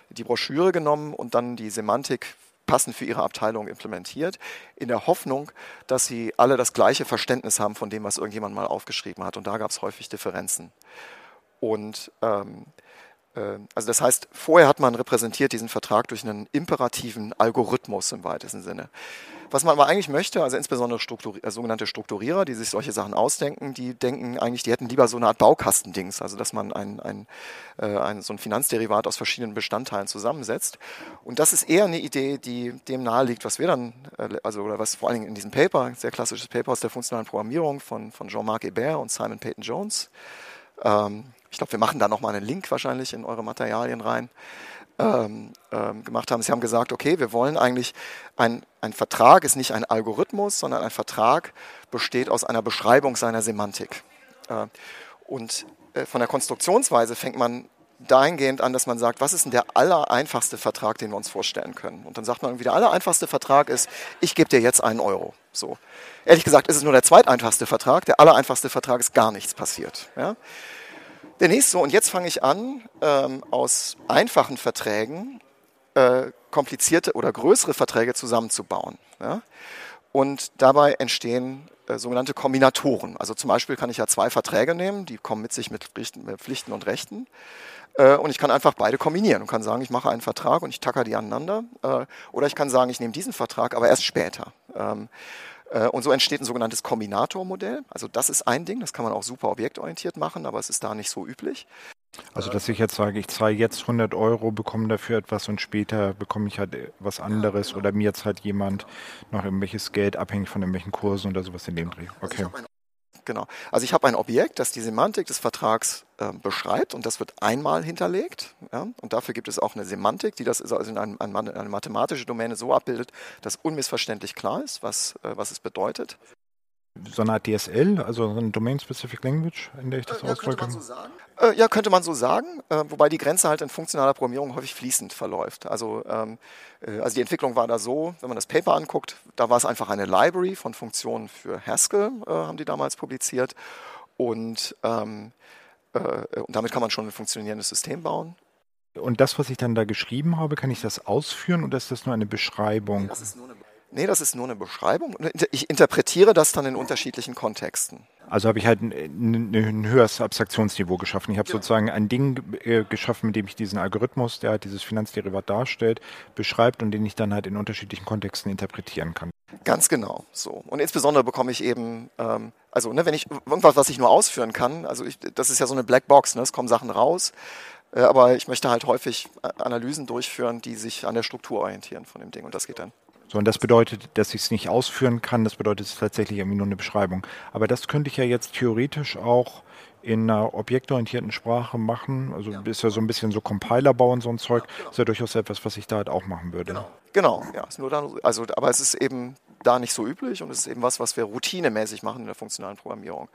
die Broschüre genommen und dann die Semantik passend für ihre Abteilung implementiert, in der Hoffnung, dass sie alle das gleiche Verständnis haben von dem, was irgendjemand mal aufgeschrieben hat. Und da gab es häufig Differenzen. Und ähm, also das heißt, vorher hat man repräsentiert diesen Vertrag durch einen imperativen Algorithmus im weitesten Sinne. Was man aber eigentlich möchte, also insbesondere Strukturi äh, sogenannte Strukturierer, die sich solche Sachen ausdenken, die denken eigentlich, die hätten lieber so eine Art Baukastendings, also dass man ein, ein, äh, ein, so ein Finanzderivat aus verschiedenen Bestandteilen zusammensetzt. Und das ist eher eine Idee, die dem nahe liegt, was wir dann, äh, also oder was vor allen Dingen in diesem Paper, sehr klassisches Paper aus der funktionalen Programmierung von, von Jean-Marc Hébert und Simon Peyton Jones, ähm, ich glaube, wir machen da nochmal einen Link wahrscheinlich in eure Materialien rein, ähm, ähm, gemacht haben. Sie haben gesagt, okay, wir wollen eigentlich, ein, ein Vertrag ist nicht ein Algorithmus, sondern ein Vertrag besteht aus einer Beschreibung seiner Semantik. Äh, und äh, von der Konstruktionsweise fängt man dahingehend an, dass man sagt, was ist denn der allereinfachste Vertrag, den wir uns vorstellen können? Und dann sagt man irgendwie, der allereinfachste Vertrag ist, ich gebe dir jetzt einen Euro. So. Ehrlich gesagt ist es nur der zweiteinfachste Vertrag. Der allereinfachste Vertrag ist gar nichts passiert. Ja? Der nächste, und jetzt fange ich an, ähm, aus einfachen Verträgen äh, komplizierte oder größere Verträge zusammenzubauen. Ja? Und dabei entstehen äh, sogenannte Kombinatoren. Also zum Beispiel kann ich ja zwei Verträge nehmen, die kommen mit sich mit, mit Pflichten und Rechten. Äh, und ich kann einfach beide kombinieren und kann sagen, ich mache einen Vertrag und ich tacker die aneinander. Äh, oder ich kann sagen, ich nehme diesen Vertrag, aber erst später. Ähm, äh, und so entsteht ein sogenanntes Kombinatormodell. Also das ist ein Ding, das kann man auch super objektorientiert machen, aber es ist da nicht so üblich. Also dass ich jetzt sage, ich zahle jetzt 100 Euro, bekomme dafür etwas und später bekomme ich halt was anderes ja, genau. oder mir zahlt jemand noch irgendwelches Geld abhängig von irgendwelchen Kursen oder sowas in dem Dreh. Also okay. Also Genau. Also ich habe ein Objekt, das die Semantik des Vertrags äh, beschreibt und das wird einmal hinterlegt. Ja? Und dafür gibt es auch eine Semantik, die das also in einem, eine mathematische Domäne so abbildet, dass unmissverständlich klar ist, was, äh, was es bedeutet so eine Art DSL, also eine Domain-Specific Language, in der ich das äh, ja, ausdrücke? Könnte man so sagen. Äh, ja, könnte man so sagen, äh, wobei die Grenze halt in funktionaler Programmierung häufig fließend verläuft. Also, ähm, äh, also die Entwicklung war da so, wenn man das Paper anguckt, da war es einfach eine Library von Funktionen für Haskell, äh, haben die damals publiziert. Und, ähm, äh, und damit kann man schon ein funktionierendes System bauen. Und das, was ich dann da geschrieben habe, kann ich das ausführen oder ist das nur eine Beschreibung? das ist nur eine Nee, das ist nur eine Beschreibung. Ich interpretiere das dann in unterschiedlichen Kontexten. Also habe ich halt ein, ein, höheres Abstraktionsniveau geschaffen. Ich habe ja. sozusagen ein Ding äh, geschaffen, mit dem ich diesen Algorithmus, der halt dieses Finanzderivat darstellt, beschreibt und den ich dann halt in unterschiedlichen Kontexten interpretieren kann. Ganz genau, so. Und insbesondere bekomme ich eben, ähm, also ne, wenn ich irgendwas, was ich nur ausführen kann, also ich, das ist ja so eine Blackbox, ne, es kommen Sachen raus, äh, aber ich möchte halt häufig äh, Analysen durchführen, die sich an der Struktur orientieren von dem Ding und das geht dann. So, und das bedeutet, dass ich es nicht ausführen kann, das bedeutet es tatsächlich irgendwie nur eine Beschreibung. Aber das könnte ich ja jetzt theoretisch auch in einer objektorientierten Sprache machen. Also ja. ist ja so ein bisschen so Compiler bauen, so ein Zeug. Ja, genau. Ist ja durchaus etwas, was ich da halt auch machen würde. Genau, genau ja. Ist nur dann, also, aber es ist eben da nicht so üblich und es ist eben was, was wir routinemäßig machen in der funktionalen Programmierung.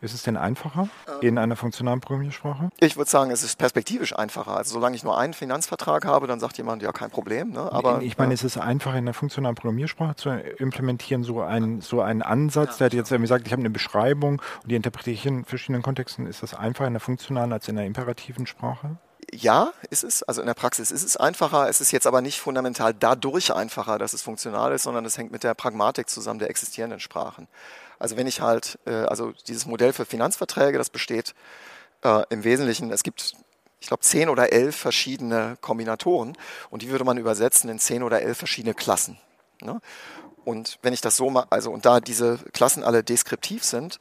Ist es denn einfacher in einer funktionalen Programmiersprache? Ich würde sagen, es ist perspektivisch einfacher. Also solange ich nur einen Finanzvertrag habe, dann sagt jemand, ja, kein Problem. Ne? Aber, ich meine, äh, es ist einfacher in einer funktionalen Programmiersprache zu implementieren, so ein so einen Ansatz, der hat jetzt irgendwie sagt, ich habe eine Beschreibung und die interpretiere ich in verschiedenen Kontexten. Ist das einfacher in der funktionalen als in der imperativen Sprache? ja, ist es. Also in der Praxis ist es einfacher. Es ist jetzt aber nicht fundamental dadurch einfacher, dass es funktional ist, sondern es hängt mit der Pragmatik zusammen der existierenden Sprachen. Also wenn ich halt, äh, also dieses Modell für Finanzverträge, das besteht äh, im Wesentlichen, es gibt, ich glaube, zehn oder elf verschiedene Kombinatoren und die würde man übersetzen in zehn oder elf verschiedene Klassen. Ne? Und wenn ich das so mache, also und da diese Klassen alle deskriptiv sind,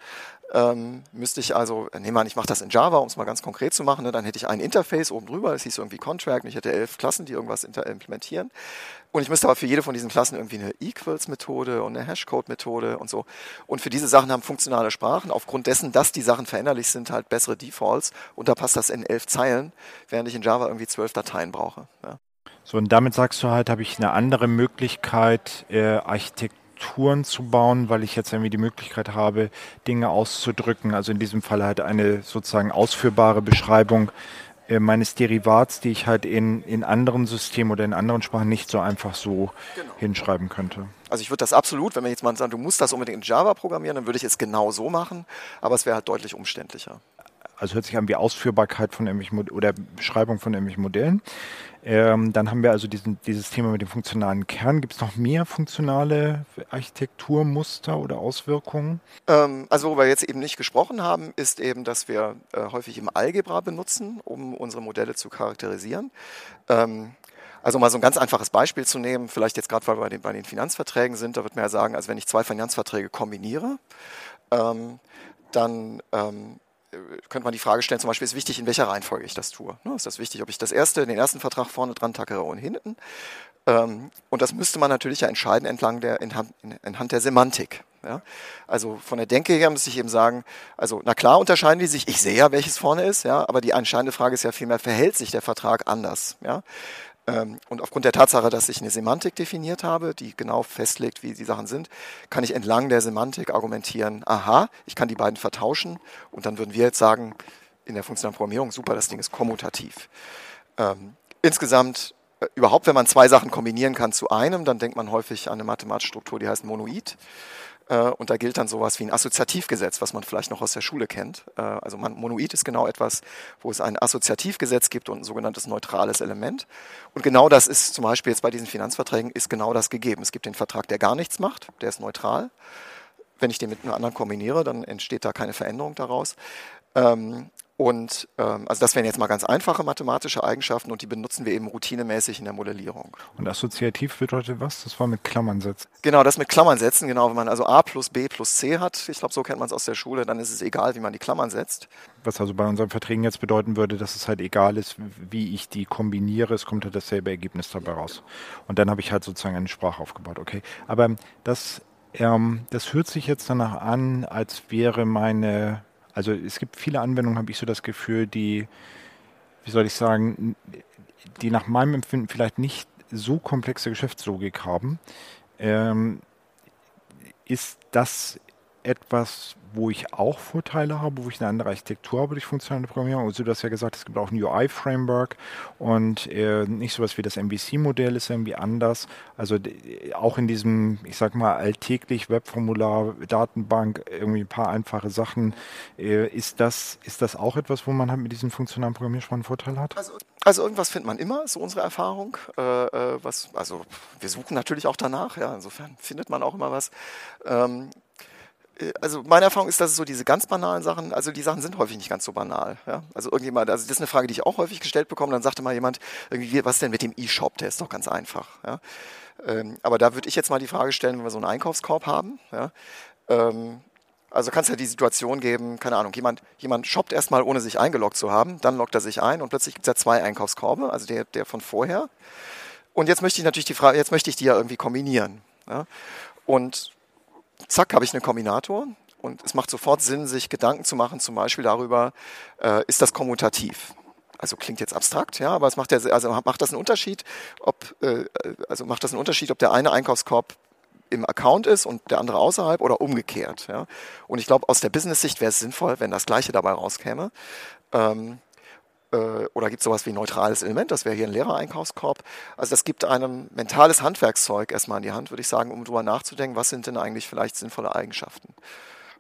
ähm, müsste ich also, äh, nehmen wir an, ich mache das in Java, um es mal ganz konkret zu machen, ne, dann hätte ich ein Interface oben drüber, das hieß irgendwie Contract, und ich hätte elf Klassen, die irgendwas implementieren. Und ich müsste aber für jede von diesen Klassen irgendwie eine Equals-Methode und eine Hashcode-Methode und so. Und für diese Sachen haben funktionale Sprachen, aufgrund dessen, dass die Sachen veränderlich sind, halt bessere Defaults. Und da passt das in elf Zeilen, während ich in Java irgendwie zwölf Dateien brauche. Ja. So, und damit sagst du halt, habe ich eine andere Möglichkeit, äh, Architektur Strukturen zu bauen, weil ich jetzt irgendwie die Möglichkeit habe, Dinge auszudrücken. Also in diesem Fall halt eine sozusagen ausführbare Beschreibung äh, meines Derivats, die ich halt in, in anderen Systemen oder in anderen Sprachen nicht so einfach so genau. hinschreiben könnte. Also ich würde das absolut, wenn wir jetzt mal sagen, du musst das unbedingt in Java programmieren, dann würde ich es genau so machen, aber es wäre halt deutlich umständlicher also hört sich an wie Ausführbarkeit von irgendwelchen oder Beschreibung von irgendwelchen Modellen. Ähm, dann haben wir also diesen, dieses Thema mit dem funktionalen Kern. Gibt es noch mehr funktionale Architekturmuster oder Auswirkungen? Ähm, also worüber wir jetzt eben nicht gesprochen haben, ist eben, dass wir äh, häufig im Algebra benutzen, um unsere Modelle zu charakterisieren. Ähm, also mal so ein ganz einfaches Beispiel zu nehmen, vielleicht jetzt gerade, weil wir bei den, Finanzverträgen sind, da wird man ja sagen, also wenn ich zwei Finanzverträge kombiniere, ähm, dann ähm, könnte man die Frage stellen, zum Beispiel ist wichtig, in welcher Reihenfolge ich das tue. Ne, ist das wichtig, ob ich das erste, den ersten Vertrag vorne dran tackere und hinten? Ähm, und das müsste man natürlich ja entscheiden entlang der, anhand der Semantik. Also von der Denke her muss ich eben sagen, also na klar unterscheiden die sich, ich sehe ja, welches vorne ist, aber die entscheidende Frage ist ja vielmehr, verhält sich der Vertrag anders? Ähm, und aufgrund der Tatsache, dass ich eine Semantik definiert habe, die genau festlegt, wie die Sachen sind, kann ich entlang der Semantik argumentieren, aha, ich kann die beiden vertauschen und dann würden wir jetzt sagen, in der funktionalen Programmierung, super, das Ding ist kommutativ. Ähm, insgesamt, äh, überhaupt, wenn man zwei Sachen kombinieren kann zu einem, dann denkt man häufig an eine mathematische Struktur, die heißt Monoid. Äh, und da gilt dann sowas wie ein Assoziativgesetz, was man vielleicht noch aus der Schule kennt. Äh, also man, Monoid ist genau etwas, wo es ein Assoziativgesetz gibt und ein sogenanntes neutrales Element. Und genau das ist zum Beispiel jetzt bei diesen Finanzverträgen ist genau das gegeben. Es gibt den Vertrag, der gar nichts macht, der ist neutral. Wenn ich den mit einem anderen kombiniere, dann entsteht da keine Veränderung daraus. Ähm, und ähm, also das wären jetzt mal ganz einfache mathematische Eigenschaften und die benutzen wir eben routinemäßig in der Modellierung. Und assoziativ bedeutet was? Das war mit Klammern setzen. Genau, das mit Klammern setzen, genau, wenn man also a plus b plus c hat, ich glaube, so kennt man es aus der Schule, dann ist es egal, wie man die Klammern setzt. Was also bei unseren Verträgen jetzt bedeuten würde, dass es halt egal ist, wie ich die kombiniere, es kommt halt dasselbe Ergebnis dabei raus. Und dann habe ich halt sozusagen eine Sprache aufgebaut, okay. Aber das, ähm, das hört sich jetzt danach an, als wäre meine also es gibt viele Anwendungen, habe ich so das Gefühl, die, wie soll ich sagen, die nach meinem Empfinden vielleicht nicht so komplexe Geschäftslogik haben. Ähm, ist das etwas, wo ich auch Vorteile habe, wo ich eine andere Architektur habe durch funktionale Programmierung. Also du hast ja gesagt, es gibt auch ein UI-Framework und äh, nicht sowas wie das MVC-Modell ist irgendwie anders. Also auch in diesem, ich sag mal, alltäglich Webformular, Datenbank, irgendwie ein paar einfache Sachen. Äh, ist, das, ist das auch etwas, wo man halt mit diesen funktionalen Programmiersprachen Vorteil hat? Also, also irgendwas findet man immer, so unsere Erfahrung. Äh, äh, was, also wir suchen natürlich auch danach, ja, insofern findet man auch immer was. Ähm, äh, also meine Erfahrung ist, dass es so diese ganz banalen Sachen, also die Sachen sind häufig nicht ganz so banal. Ja? Also irgendjemand, also das ist eine Frage, die ich auch häufig gestellt bekomme, dann sagte mal jemand, irgendwie, was denn mit dem E-Shop, der ist doch ganz einfach. Ja? Ähm, aber da würde ich jetzt mal die Frage stellen, wenn wir so einen Einkaufskorb haben, ja? ähm, also kann es ja die Situation geben, keine Ahnung, jemand, jemand shoppt erstmal, ohne sich eingeloggt zu haben, dann loggt er sich ein und plötzlich gibt es ja zwei Einkaufskorbe, also der, der von vorher. Und jetzt möchte ich natürlich die Frage, jetzt möchte ich die ja irgendwie kombinieren. Ja? Und zack, habe ich einen Kombinator und es macht sofort Sinn, sich Gedanken zu machen, zum Beispiel darüber, äh, ist das kommutativ? Also klingt jetzt abstrakt, ja, aber es macht ja, also macht das einen Unterschied, ob, äh, also macht das einen Unterschied, ob der eine Einkaufskorb im Account ist und der andere außerhalb oder umgekehrt. Ja? Und ich glaube, aus der Business-Sicht wäre es sinnvoll, wenn das Gleiche dabei rauskäme. Ähm, äh, oder gibt es sowas wie neutrales Element, das wäre hier ein Lehrereinkaufskorb. Also das gibt einem mentales Handwerkszeug erstmal in die Hand, würde ich sagen, um darüber nachzudenken, was sind denn eigentlich vielleicht sinnvolle Eigenschaften.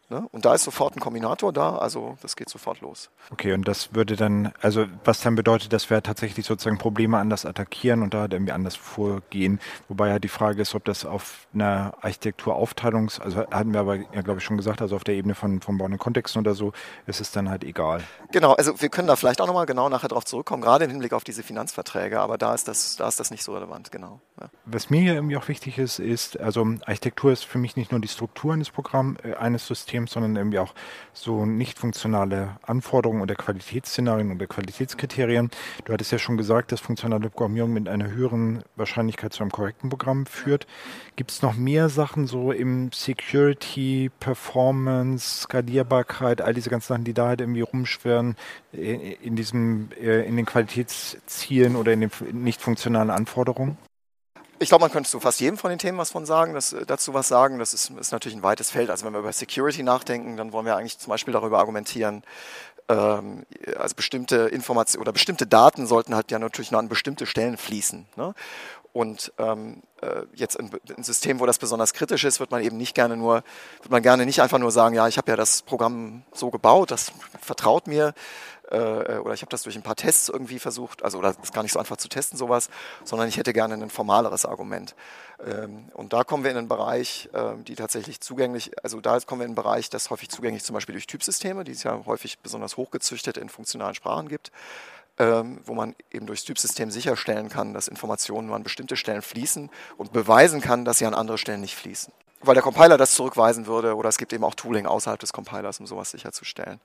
Ne? Und da ist sofort ein Kombinator da, also das geht sofort los. Okay, und das würde dann, also was dann bedeutet, dass wir tatsächlich sozusagen Probleme anders attackieren und da halt irgendwie anders vorgehen. Wobei ja die Frage ist, ob das auf einer Architekturaufteilungs, also hatten wir aber ja glaube ich schon gesagt, also auf der Ebene von, von bauenden Kontexten oder so, ist es dann halt egal. Genau, also wir können da vielleicht auch nochmal genau nachher drauf zurückkommen, gerade im Hinblick auf diese Finanzverträge, aber da ist das, da ist das nicht so relevant, genau. Ja. Was mir hier irgendwie auch wichtig ist, ist, also Architektur ist für mich nicht nur die Struktur eines Programms, äh, eines Systems, Systems, sondern irgendwie auch so nicht funktionale Anforderungen oder Qualitätsszenarien oder Qualitätskriterien. Du hattest ja schon gesagt, dass funktionale Programmierung mit einer höheren Wahrscheinlichkeit zu einem korrekten Programm führt. Gibt es noch mehr Sachen so im Security, Performance, Skalierbarkeit, all diese ganzen Sachen, die da halt irgendwie rumschwirren in diesem, äh, in den Qualitätszielen oder in den nicht funktionalen Anforderungen? Ich glaube, man könnte zu fast jedem von den Themen was von sagen, das, äh, dazu was sagen. Das ist, ist natürlich ein weites Feld. Also wenn wir über Security nachdenken, dann wollen wir eigentlich zum Beispiel darüber argumentieren, ähm, also bestimmte Informationen oder bestimmte Daten sollten halt ja natürlich nur an bestimmte Stellen fließen. Ne? Und ähm, äh, jetzt in, in System, wo das besonders kritisch ist, wird man eben nicht gerne nur, wird man gerne nicht einfach nur sagen, ja, ich habe ja das Programm so gebaut, das vertraut mir, äh, oder ich habe das durch ein paar Tests irgendwie versucht, also oder ist gar nicht so einfach zu testen sowas, sondern ich hätte gerne ein formaleres Argument. Ähm, und da kommen wir in einen Bereich, äh, die tatsächlich zugänglich, also da kommen wir in einen Bereich, das häufig zugänglich zum Beispiel durch Typsysteme, die es ja häufig besonders hochgezüchtet in funktionalen Sprachen gibt. Ähm, wo man eben durchs Typsystem sicherstellen kann, dass Informationen nur an bestimmte Stellen fließen und beweisen kann, dass sie an andere Stellen nicht fließen. Weil der Compiler das zurückweisen würde oder es gibt eben auch Tooling außerhalb des Compilers, um sowas sicherzustellen.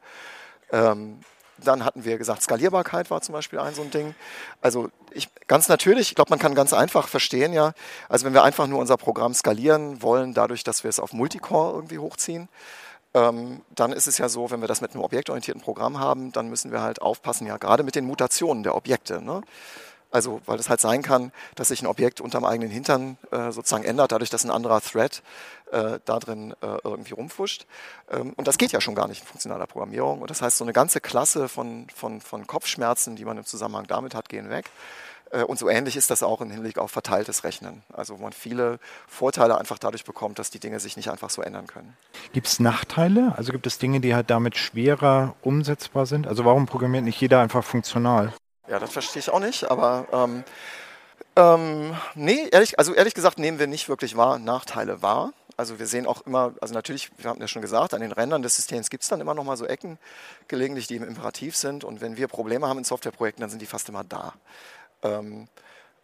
Ähm, dann hatten wir gesagt, Skalierbarkeit war zum Beispiel ein so ein Ding. Also ich, ganz natürlich, ich glaube, man kann ganz einfach verstehen, ja. Also wenn wir einfach nur unser Programm skalieren wollen, dadurch, dass wir es auf Multicore irgendwie hochziehen, ähm, dann ist es ja so, wenn wir das mit einem objektorientierten Programm haben, dann müssen wir halt aufpassen, ja, gerade mit den Mutationen der Objekte. Ne? Also, weil es halt sein kann, dass sich ein Objekt unterm eigenen Hintern äh, sozusagen ändert, dadurch, dass ein anderer Thread äh, da drin äh, irgendwie rumfuscht. Ähm, und das geht ja schon gar nicht in funktionaler Programmierung. Und das heißt, so eine ganze Klasse von, von, von Kopfschmerzen, die man im Zusammenhang damit hat, gehen weg. Äh, und so ähnlich ist das auch im Hinblick auf verteiltes Rechnen. Also wo man viele Vorteile einfach dadurch bekommt, dass die Dinge sich nicht einfach so ändern können. Gibt es Nachteile? Also gibt es Dinge, die halt damit schwerer umsetzbar sind? Also warum programmiert nicht jeder einfach funktional? Ja, das verstehe ich auch nicht, aber ähm, ähm, nee, ehrlich, also ehrlich gesagt nehmen wir nicht wirklich wahr, Nachteile wahr. Also wir sehen auch immer, also natürlich, wir haben ja schon gesagt, an den Rändern des Systems gibt es dann immer noch mal so Ecken gelegentlich, die im Imperativ sind. Und wenn wir Probleme haben in Softwareprojekten, dann sind die fast immer da. Ähm,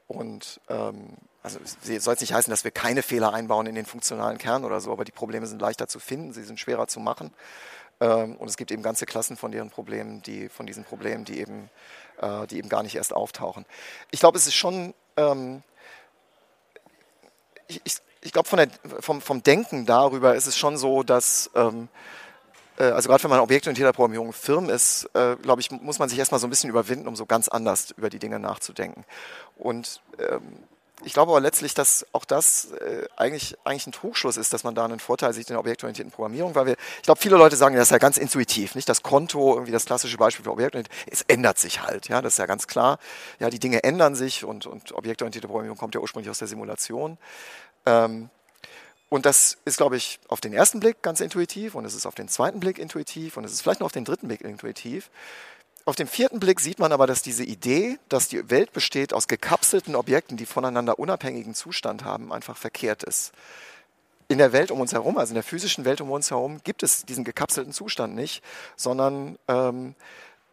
und ähm, also es soll jetzt nicht heißen, dass wir keine Fehler einbauen in den funktionalen Kern oder so, aber die Probleme sind leichter zu finden, sie sind schwerer zu machen. Ähm, und es gibt eben ganze Klassen von deren Problemen, die, von diesen Problemen, die eben äh, die eben gar nicht erst auftauchen. Ich glaube, es ist schon, ähm, ich, ich, ich glaube, vom, vom Denken darüber ist es schon so, dass, ähm, äh, also gerade wenn man objektorientierter Programmierung firm ist, äh, glaube ich, muss man sich erstmal so ein bisschen überwinden, um so ganz anders über die Dinge nachzudenken. Und ähm, ich glaube aber letztlich, dass auch das äh, eigentlich, eigentlich ein Trugschluss ist, dass man da einen Vorteil sieht in der objektorientierten Programmierung, weil wir, ich glaube, viele Leute sagen, das ist ja ganz intuitiv, nicht das Konto, irgendwie das klassische Beispiel für objektorientiert, es ändert sich halt, ja, das ist ja ganz klar. Ja, die Dinge ändern sich und, und objektorientierte Programmierung kommt ja ursprünglich aus der Simulation. Ähm, und das ist, glaube ich, auf den ersten Blick ganz intuitiv und es ist auf den zweiten Blick intuitiv und es ist vielleicht noch auf den dritten Blick intuitiv. Auf dem vierten Blick sieht man aber, dass diese Idee, dass die Welt besteht aus gekapselten Objekten, die voneinander unabhängigen Zustand haben, einfach verkehrt ist. In der Welt um uns herum, also in der physischen Welt um uns herum, gibt es diesen gekapselten Zustand nicht, sondern ähm, äh, äh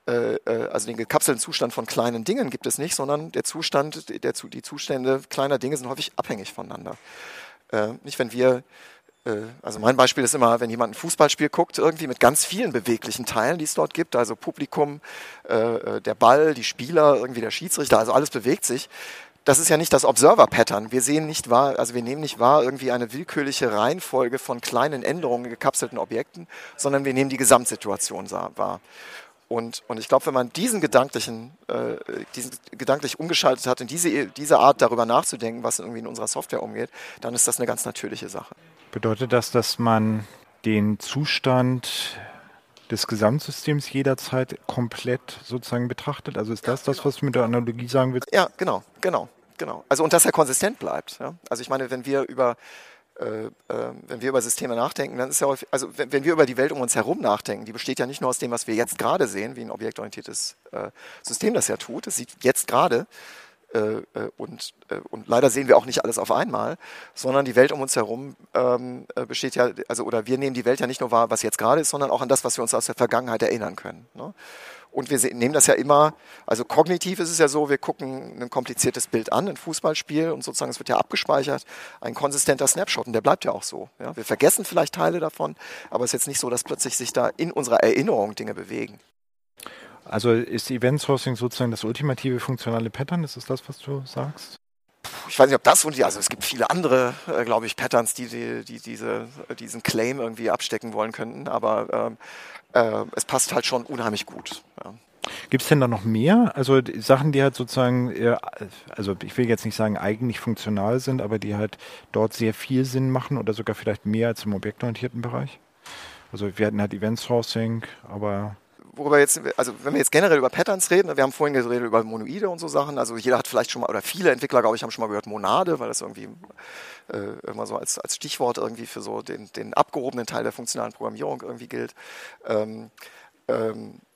also den gekapselten Zustand von kleinen Dingen gibt es nicht, sondern der Zustand, der, die Zustände kleiner Dinge sind häufig abhängig voneinander. Äh, nicht, wenn wir äh, also mein Beispiel ist immer, wenn jemand ein Fußballspiel guckt, irgendwie mit ganz vielen beweglichen Teilen, die es dort gibt, also Publikum, äh, äh, der Ball, die Spieler, irgendwie der Schiedsrichter, also alles bewegt sich. Das ist ja nicht das Observer-Pattern. Wir sehen nicht wahr, also wir nehmen nicht wahr irgendwie eine willkürliche Reihenfolge von kleinen Änderungen gekapselten Objekten, sondern wir nehmen die Gesamtsituation wahr. Und, und ich glaube, wenn man diesen gedanklichen, äh, diesen gedanklich umgeschaltet hat, in diese, diese Art darüber nachzudenken, was irgendwie in unserer Software umgeht, dann ist das eine ganz natürliche Sache. Bedeutet das, dass man den Zustand des Gesamtsystems jederzeit komplett sozusagen betrachtet? Also ist das das, was du mit der Analogie sagen willst? Ja, genau, genau, genau. Also und dass er konsistent bleibt. Ja? Also ich meine, wenn wir über äh, äh, wenn wir über Systeme nachdenken, dann ist ja häufig, also wenn, wenn, wir über die Welt um uns herum nachdenken, die besteht ja nicht nur aus dem, was wir jetzt gerade sehen, wie ein objektorientiertes äh, System das ja tut. Es sieht jetzt gerade äh, äh, und, äh, und leider sehen wir auch nicht alles auf einmal, sondern die Welt um uns herum ähm, besteht ja, also oder wir nehmen die Welt ja nicht nur wahr, was jetzt gerade ist, sondern auch an das, was wir uns aus der Vergangenheit erinnern können. Ne? Und wir nehmen das ja immer, also kognitiv ist es ja so, wir gucken ein kompliziertes Bild an, ein Fußballspiel und sozusagen es wird ja abgespeichert, ein konsistenter Snapshot und der bleibt ja auch so. Ja? Wir vergessen vielleicht Teile davon, aber es ist jetzt nicht so, dass plötzlich sich da in unserer Erinnerung Dinge bewegen. Also ist Event Sourcing sozusagen das ultimative funktionale Pattern? Ist es das, was du sagst? Ich weiß nicht, ob das und die, also es gibt viele andere, äh, glaube ich, Patterns, die, die, die diese, diesen Claim irgendwie abstecken wollen könnten, aber ähm, äh, es passt halt schon unheimlich gut. Ja. Gibt es denn da noch mehr? Also Sachen, die halt sozusagen, also ich will jetzt nicht sagen eigentlich funktional sind, aber die halt dort sehr viel Sinn machen oder sogar vielleicht mehr als im objektorientierten Bereich? Also wir hatten halt Event Sourcing, aber worüber jetzt, also wenn wir jetzt generell über Patterns reden, wir haben vorhin geredet über Monoide und so Sachen, also jeder hat vielleicht schon mal, oder viele Entwickler, glaube ich, haben schon mal gehört Monade, weil das irgendwie äh, immer so als, als Stichwort irgendwie für so den, den abgehobenen Teil der funktionalen Programmierung irgendwie gilt. Ähm, ähm, äh,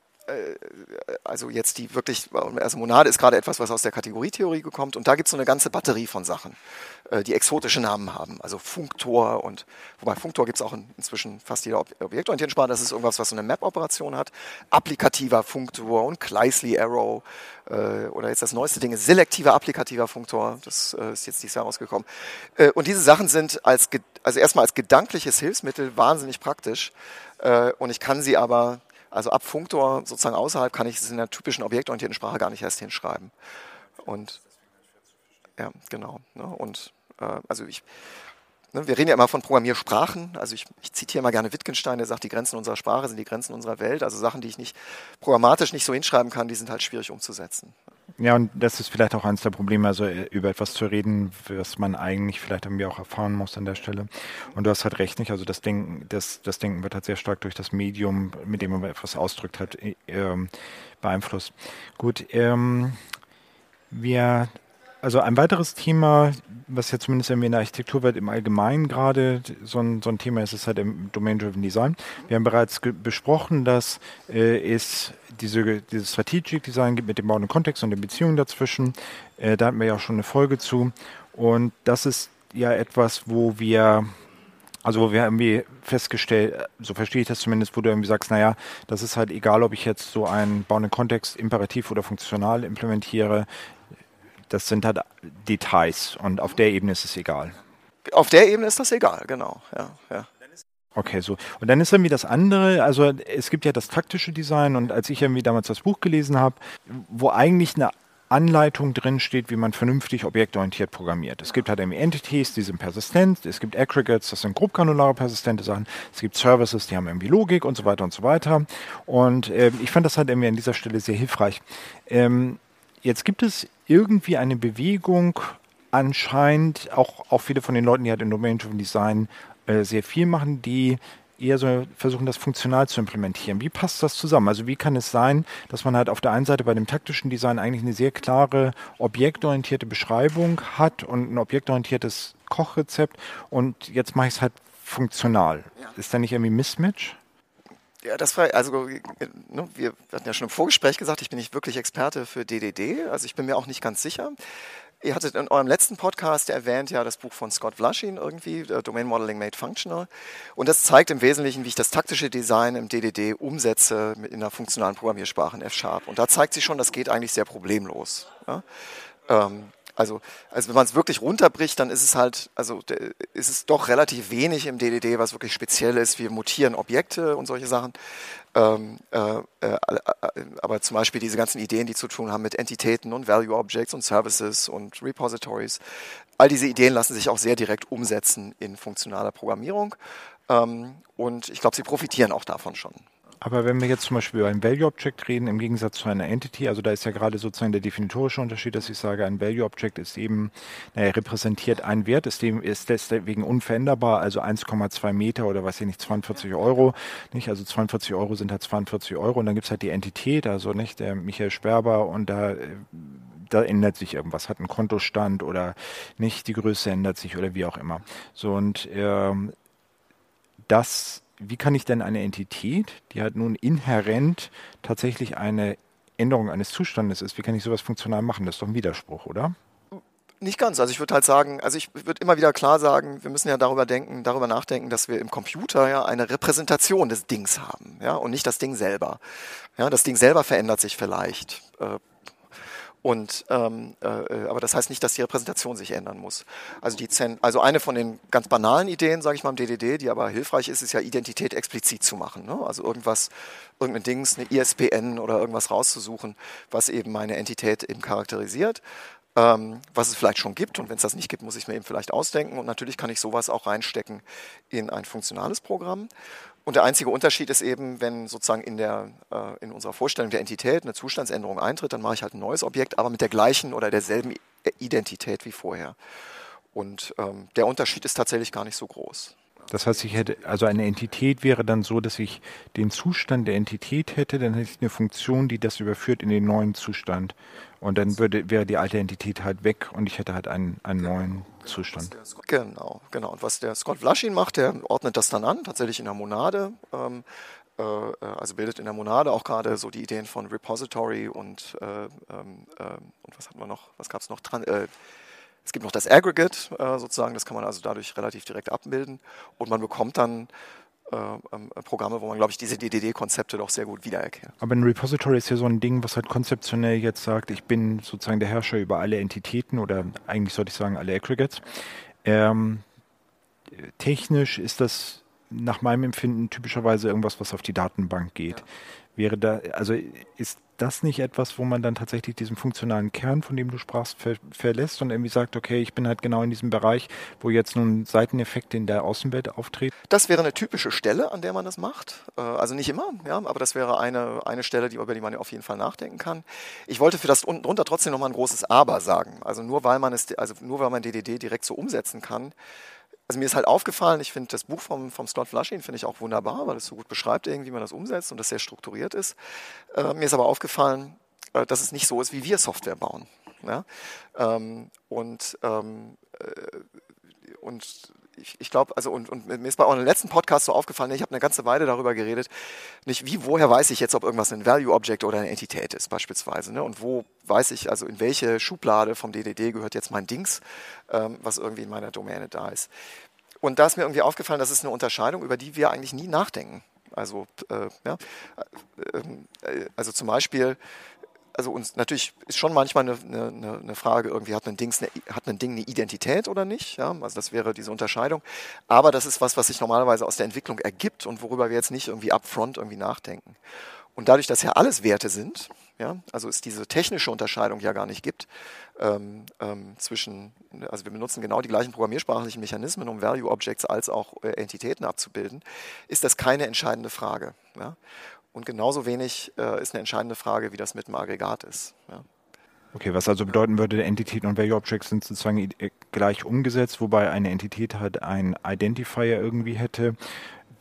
also jetzt die wirklich, also Monade ist gerade etwas, was aus der Kategorietheorie kommt und da gibt es so eine ganze Batterie von Sachen, äh, die exotische Namen haben. Also Funktor und, wobei Funktor gibt es auch in, inzwischen fast jeder objektorientierten Sprache, das ist irgendwas, was so eine Map-Operation hat. Applikativer Funktor und Kleisli Arrow äh, oder jetzt das neueste Ding ist selektiver applikativer Funktor, das äh, ist jetzt dieses Jahr rausgekommen. Äh, und diese Sachen sind als, also erstmal als gedankliches Hilfsmittel wahnsinnig praktisch äh, und ich kann sie aber also ab Funktor sozusagen außerhalb kann ich es in der typischen objektorientierten Sprache gar nicht erst hinschreiben. Und ja, genau. Ne? Und äh, also ich, ne, wir reden ja immer von Programmiersprachen. Also ich, ich zitiere mal gerne Wittgenstein, der sagt, die Grenzen unserer Sprache sind die Grenzen unserer Welt. Also Sachen, die ich nicht programmatisch nicht so hinschreiben kann, die sind halt schwierig umzusetzen. Ja, und das ist vielleicht auch eines der Probleme, also äh, über etwas zu reden, was man eigentlich vielleicht irgendwie auch erfahren muss an der Stelle. Und du hast halt recht nicht, also das Denken, das, das Denken wird halt sehr stark durch das Medium, mit dem man etwas ausdrückt, halt äh, beeinflusst. Gut, ähm, wir also ein weiteres Thema, was ja zumindest in der Architekturwelt im Allgemeinen gerade so ein, so ein Thema ist, ist halt im Domain-Driven Design. Wir haben bereits besprochen, dass äh, es diese, dieses Strategic Design gibt mit dem bauenden Kontext und den Beziehungen dazwischen. Äh, da hatten wir ja auch schon eine Folge zu. Und das ist ja etwas, wo wir also wo wir irgendwie festgestellt, so verstehe ich das zumindest, wo du irgendwie sagst, naja, das ist halt egal, ob ich jetzt so einen bauenden Kontext imperativ oder funktional implementiere, das sind halt Details und auf der Ebene ist es egal. Auf der Ebene ist das egal, genau. Ja, ja. Okay, so. Und dann ist irgendwie das andere, also es gibt ja das taktische Design und als ich irgendwie damals das Buch gelesen habe, wo eigentlich eine Anleitung drin steht, wie man vernünftig objektorientiert programmiert. Es gibt halt irgendwie Entities, die sind persistent, es gibt Aggregates, das sind grobgranulare persistente Sachen, es gibt Services, die haben irgendwie Logik und so weiter und so weiter. Und äh, ich fand das halt irgendwie an dieser Stelle sehr hilfreich. Ähm, jetzt gibt es irgendwie eine Bewegung anscheinend, auch, auch viele von den Leuten, die halt in Domain-Driven Design äh, sehr viel machen, die eher so versuchen, das funktional zu implementieren. Wie passt das zusammen? Also wie kann es sein, dass man halt auf der einen Seite bei dem taktischen Design eigentlich eine sehr klare objektorientierte Beschreibung hat und ein objektorientiertes Kochrezept und jetzt mache ich es halt funktional. Ja. Ist da nicht irgendwie Mismatch? Ja, das war, also ne, wir hatten ja schon im Vorgespräch gesagt, ich bin nicht wirklich Experte für DDD, also ich bin mir auch nicht ganz sicher. Ihr hattet in eurem letzten Podcast erwähnt ja das Buch von Scott Vlaschin irgendwie, Domain Modeling Made Functional. Und das zeigt im Wesentlichen, wie ich das taktische Design im DDD umsetze in einer funktionalen Programmiersprache in F-Sharp. Und da zeigt sich schon, das geht eigentlich sehr problemlos. Ja? Ähm, also, also wenn man es wirklich runterbricht, dann ist es halt, also ist es doch relativ wenig im DDD, was wirklich speziell ist. Wir mutieren Objekte und solche Sachen. Ähm, äh, äh, äh, aber zum Beispiel diese ganzen Ideen, die zu tun haben mit Entitäten und Value Objects und Services und Repositories, all diese Ideen lassen sich auch sehr direkt umsetzen in funktionaler Programmierung. Ähm, und ich glaube, sie profitieren auch davon schon. Aber wenn wir jetzt zum Beispiel über ein Value Object reden, im Gegensatz zu einer Entity, also da ist ja gerade sozusagen der definitorische Unterschied, dass ich sage, ein Value Object ist eben, naja, repräsentiert einen Wert, ist, dem, ist deswegen unveränderbar, also 1,2 Meter oder was ich nicht, 42 Euro, nicht? Also 42 Euro sind halt 42 Euro und dann gibt es halt die Entität, also nicht, der Michael Sperber und da da ändert sich irgendwas, hat einen Kontostand oder nicht, die Größe ändert sich oder wie auch immer. So und ähm, das wie kann ich denn eine Entität, die halt nun inhärent tatsächlich eine Änderung eines Zustandes ist, wie kann ich sowas funktional machen? Das ist doch ein Widerspruch, oder? Nicht ganz. Also ich würde halt sagen, also ich würde immer wieder klar sagen, wir müssen ja darüber denken, darüber nachdenken, dass wir im Computer ja eine Repräsentation des Dings haben, ja, und nicht das Ding selber. Ja, das Ding selber verändert sich vielleicht. Äh, und, ähm, äh, aber das heißt nicht, dass die Repräsentation sich ändern muss. Also, die Zen also eine von den ganz banalen Ideen, sage ich mal, im DDD, die aber hilfreich ist, ist ja Identität explizit zu machen. Ne? Also irgendwas, irgendein Dings, eine ISBN oder irgendwas rauszusuchen, was eben meine Entität eben charakterisiert ähm, was es vielleicht schon gibt. Und wenn es das nicht gibt, muss ich mir eben vielleicht ausdenken. Und natürlich kann ich sowas auch reinstecken in ein funktionales Programm. Und der einzige Unterschied ist eben, wenn sozusagen in, der, äh, in unserer Vorstellung der Entität eine Zustandsänderung eintritt, dann mache ich halt ein neues Objekt, aber mit der gleichen oder derselben Identität wie vorher. Und ähm, der Unterschied ist tatsächlich gar nicht so groß. Das heißt, ich hätte, also eine Entität wäre dann so, dass ich den Zustand der Entität hätte, dann hätte ich eine Funktion, die das überführt in den neuen Zustand. Und dann würde, wäre die alte Entität halt weg und ich hätte halt einen, einen neuen Zustand. Genau, genau. Und was der Scott Vlaschin macht, der ordnet das dann an, tatsächlich in der Monade. Ähm, äh, also bildet in der Monade auch gerade so die Ideen von Repository und, äh, ähm, äh, und was hatten wir noch, was gab es noch dran? Äh, es gibt noch das Aggregate äh, sozusagen, das kann man also dadurch relativ direkt abbilden und man bekommt dann äh, Programme, wo man, glaube ich, diese DDD-Konzepte doch sehr gut wiedererkennt. Aber ein Repository ist ja so ein Ding, was halt konzeptionell jetzt sagt, ich bin sozusagen der Herrscher über alle Entitäten oder eigentlich sollte ich sagen alle Aggregates. Ähm, technisch ist das nach meinem Empfinden typischerweise irgendwas, was auf die Datenbank geht. Ja. Wäre da, also ist das nicht etwas, wo man dann tatsächlich diesen funktionalen Kern, von dem du sprachst, ver verlässt und irgendwie sagt, okay, ich bin halt genau in diesem Bereich, wo jetzt nun Seiteneffekte in der Außenwelt auftreten? Das wäre eine typische Stelle, an der man das macht. Äh, also nicht immer, ja, aber das wäre eine, eine Stelle, über die man auf jeden Fall nachdenken kann. Ich wollte für das unten drunter trotzdem nochmal ein großes Aber sagen. Also nur weil man es, also nur weil man DDD direkt so umsetzen kann, also mir ist halt aufgefallen, ich finde das Buch vom, vom Scott Flushing finde ich auch wunderbar, weil es so gut beschreibt, irgendwie, wie man das umsetzt und das sehr strukturiert ist. Äh, mir ist aber aufgefallen, äh, dass es nicht so ist, wie wir Software bauen. Ja? Ähm, und ähm, äh, und ich, ich glaube, also und, und mir ist bei eurem letzten Podcast so aufgefallen, ich habe eine ganze Weile darüber geredet, nicht wie, woher weiß ich jetzt, ob irgendwas ein Value Object oder eine Entität ist, beispielsweise, ne? Und wo weiß ich, also in welche Schublade vom DDD gehört jetzt mein Dings, ähm, was irgendwie in meiner Domäne da ist. Und da ist mir irgendwie aufgefallen, das ist eine Unterscheidung, über die wir eigentlich nie nachdenken. Also, äh, ja, äh, äh also zum Beispiel, also uns natürlich ist schon manchmal eine, eine, eine Frage, irgendwie hat ein, Dings eine, hat ein Ding eine Identität oder nicht? Ja, also das wäre diese Unterscheidung. Aber das ist was, was sich normalerweise aus der Entwicklung ergibt und worüber wir jetzt nicht irgendwie upfront irgendwie nachdenken. Und dadurch, dass ja alles Werte sind, ja, also es diese technische Unterscheidung ja gar nicht gibt ähm, ähm, zwischen, also wir benutzen genau die gleichen programmiersprachlichen Mechanismen, um Value Objects als auch äh, Entitäten abzubilden, ist das keine entscheidende Frage. Ja? Und genauso wenig äh, ist eine entscheidende Frage, wie das mit dem Aggregat ist. Ja. Okay, was also bedeuten würde, Entitäten und Value Objects sind sozusagen äh, gleich umgesetzt, wobei eine Entität halt ein Identifier irgendwie hätte,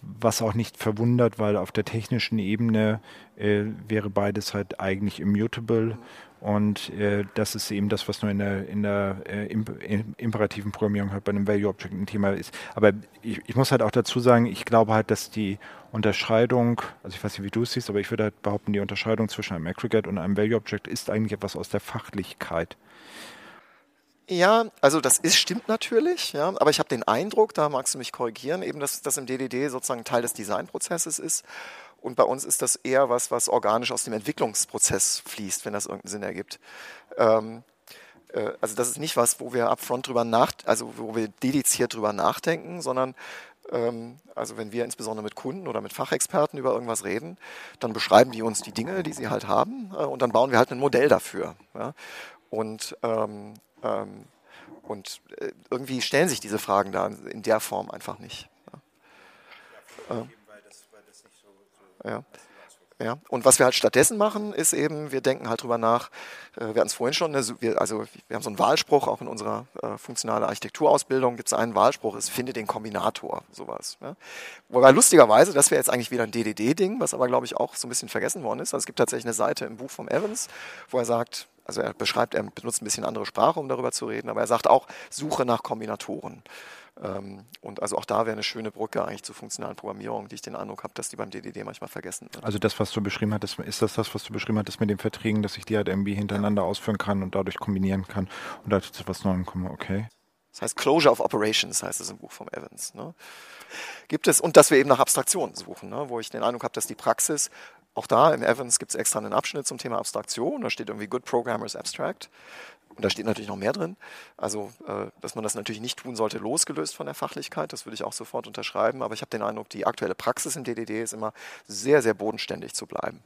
was auch nicht verwundert, weil auf der technischen Ebene äh, wäre beides halt eigentlich immutable. Und äh, das ist eben das, was nur in der, in der äh, imperativen Programmierung halt bei einem Value Object ein Thema ist. Aber ich, ich, muss halt auch dazu sagen, ich glaube halt, dass die Unterscheidung, also ich weiß nicht, wie du es siehst, aber ich würde halt behaupten, die Unterscheidung zwischen einem Aggregate und einem Value Object ist eigentlich etwas aus der Fachlichkeit. Ja, also das ist stimmt natürlich, ja, aber ich habe den Eindruck, da magst du mich korrigieren, eben dass das im DDD sozusagen Teil des Designprozesses ist und bei uns ist das eher was, was organisch aus dem Entwicklungsprozess fließt, wenn das irgendeinen Sinn ergibt. Ähm, äh, also das ist nicht was, wo wir upfront drüber nach, also wo wir dediziert drüber nachdenken, sondern ähm, also wenn wir insbesondere mit Kunden oder mit Fachexperten über irgendwas reden, dann beschreiben die uns die Dinge, die sie halt haben, äh, und dann bauen wir halt ein Modell dafür. Und ähm, ähm, und äh, irgendwie stellen sich diese Fragen da in der Form einfach nicht. Ja. Ja. Ja, und was wir halt stattdessen machen, ist eben, wir denken halt drüber nach, äh, wir hatten es vorhin schon, ne, wir, also wir haben so einen Wahlspruch, auch in unserer äh, funktionalen Architekturausbildung gibt es einen Wahlspruch, ist finde den Kombinator, sowas. Ja. Wobei lustigerweise, das wäre jetzt eigentlich wieder ein DDD-Ding, was aber glaube ich auch so ein bisschen vergessen worden ist. Also es gibt tatsächlich eine Seite im Buch von Evans, wo er sagt, also er beschreibt, er benutzt ein bisschen andere Sprache, um darüber zu reden, aber er sagt auch, Suche nach Kombinatoren. Ähm, und also auch da wäre eine schöne Brücke eigentlich zur funktionalen Programmierung, die ich den Eindruck habe, dass die beim DDD manchmal vergessen wird. Also das, was du beschrieben hattest, ist das das, was du beschrieben hattest mit den Verträgen, dass ich die halt irgendwie hintereinander ja. ausführen kann und dadurch kombinieren kann und dadurch zu was Neuem komme, okay. Das heißt Closure of Operations, heißt es im Buch von Evans. Ne? Gibt es, und dass wir eben nach Abstraktionen suchen, ne? wo ich den Eindruck habe, dass die Praxis, auch da im Evans gibt es extra einen Abschnitt zum Thema Abstraktion, da steht irgendwie Good Programmers Abstract. Und da steht natürlich noch mehr drin. Also, äh, dass man das natürlich nicht tun sollte, losgelöst von der Fachlichkeit. Das würde ich auch sofort unterschreiben. Aber ich habe den Eindruck, die aktuelle Praxis im DDD ist immer sehr, sehr bodenständig zu bleiben.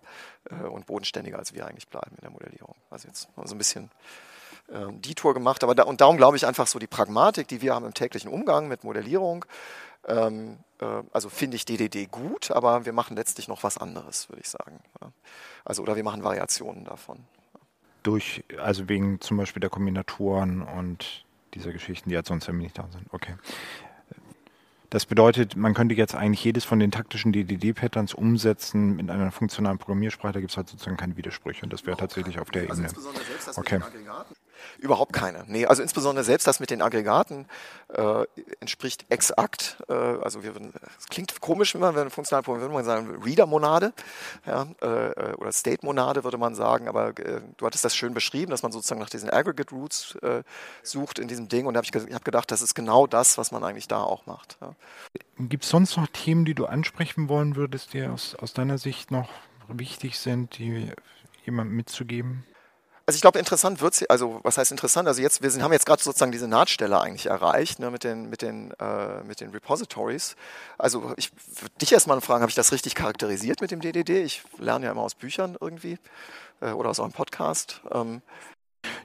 Äh, und bodenständiger, als wir eigentlich bleiben in der Modellierung. Also jetzt so ein bisschen ähm, die Tour gemacht. Aber da, und darum glaube ich einfach so die Pragmatik, die wir haben im täglichen Umgang mit Modellierung. Ähm, äh, also finde ich DDD gut, aber wir machen letztlich noch was anderes, würde ich sagen. Also, oder wir machen Variationen davon durch, also wegen zum Beispiel der Kombinatoren und dieser Geschichten, die halt sonst ja nicht da sind. Okay. Das bedeutet, man könnte jetzt eigentlich jedes von den taktischen DDD-Patterns umsetzen in einer funktionalen Programmiersprache. Da gibt es halt sozusagen keine Widersprüche. Und das wäre tatsächlich auf der also Ebene. okay. Überhaupt keine. Nee, also insbesondere selbst das mit den Aggregaten äh, entspricht exakt, äh, also wir würden, es klingt komisch, wenn man wenn funktional würde man sagen Reader-Monade ja, äh, oder State-Monade würde man sagen, aber äh, du hattest das schön beschrieben, dass man sozusagen nach diesen Aggregate Roots äh, sucht in diesem Ding und da habe ich, ich hab gedacht, das ist genau das, was man eigentlich da auch macht. Ja. Gibt es sonst noch Themen, die du ansprechen wollen würdest, die aus, aus deiner Sicht noch wichtig sind, die jemandem mitzugeben? Also ich glaube, interessant wird sie, also was heißt interessant? Also jetzt, wir sind, haben jetzt gerade sozusagen diese Nahtstelle eigentlich erreicht ne, mit, den, mit, den, äh, mit den Repositories. Also ich würde dich erstmal fragen, habe ich das richtig charakterisiert mit dem DDD? Ich lerne ja immer aus Büchern irgendwie äh, oder aus eurem Podcast. Ähm.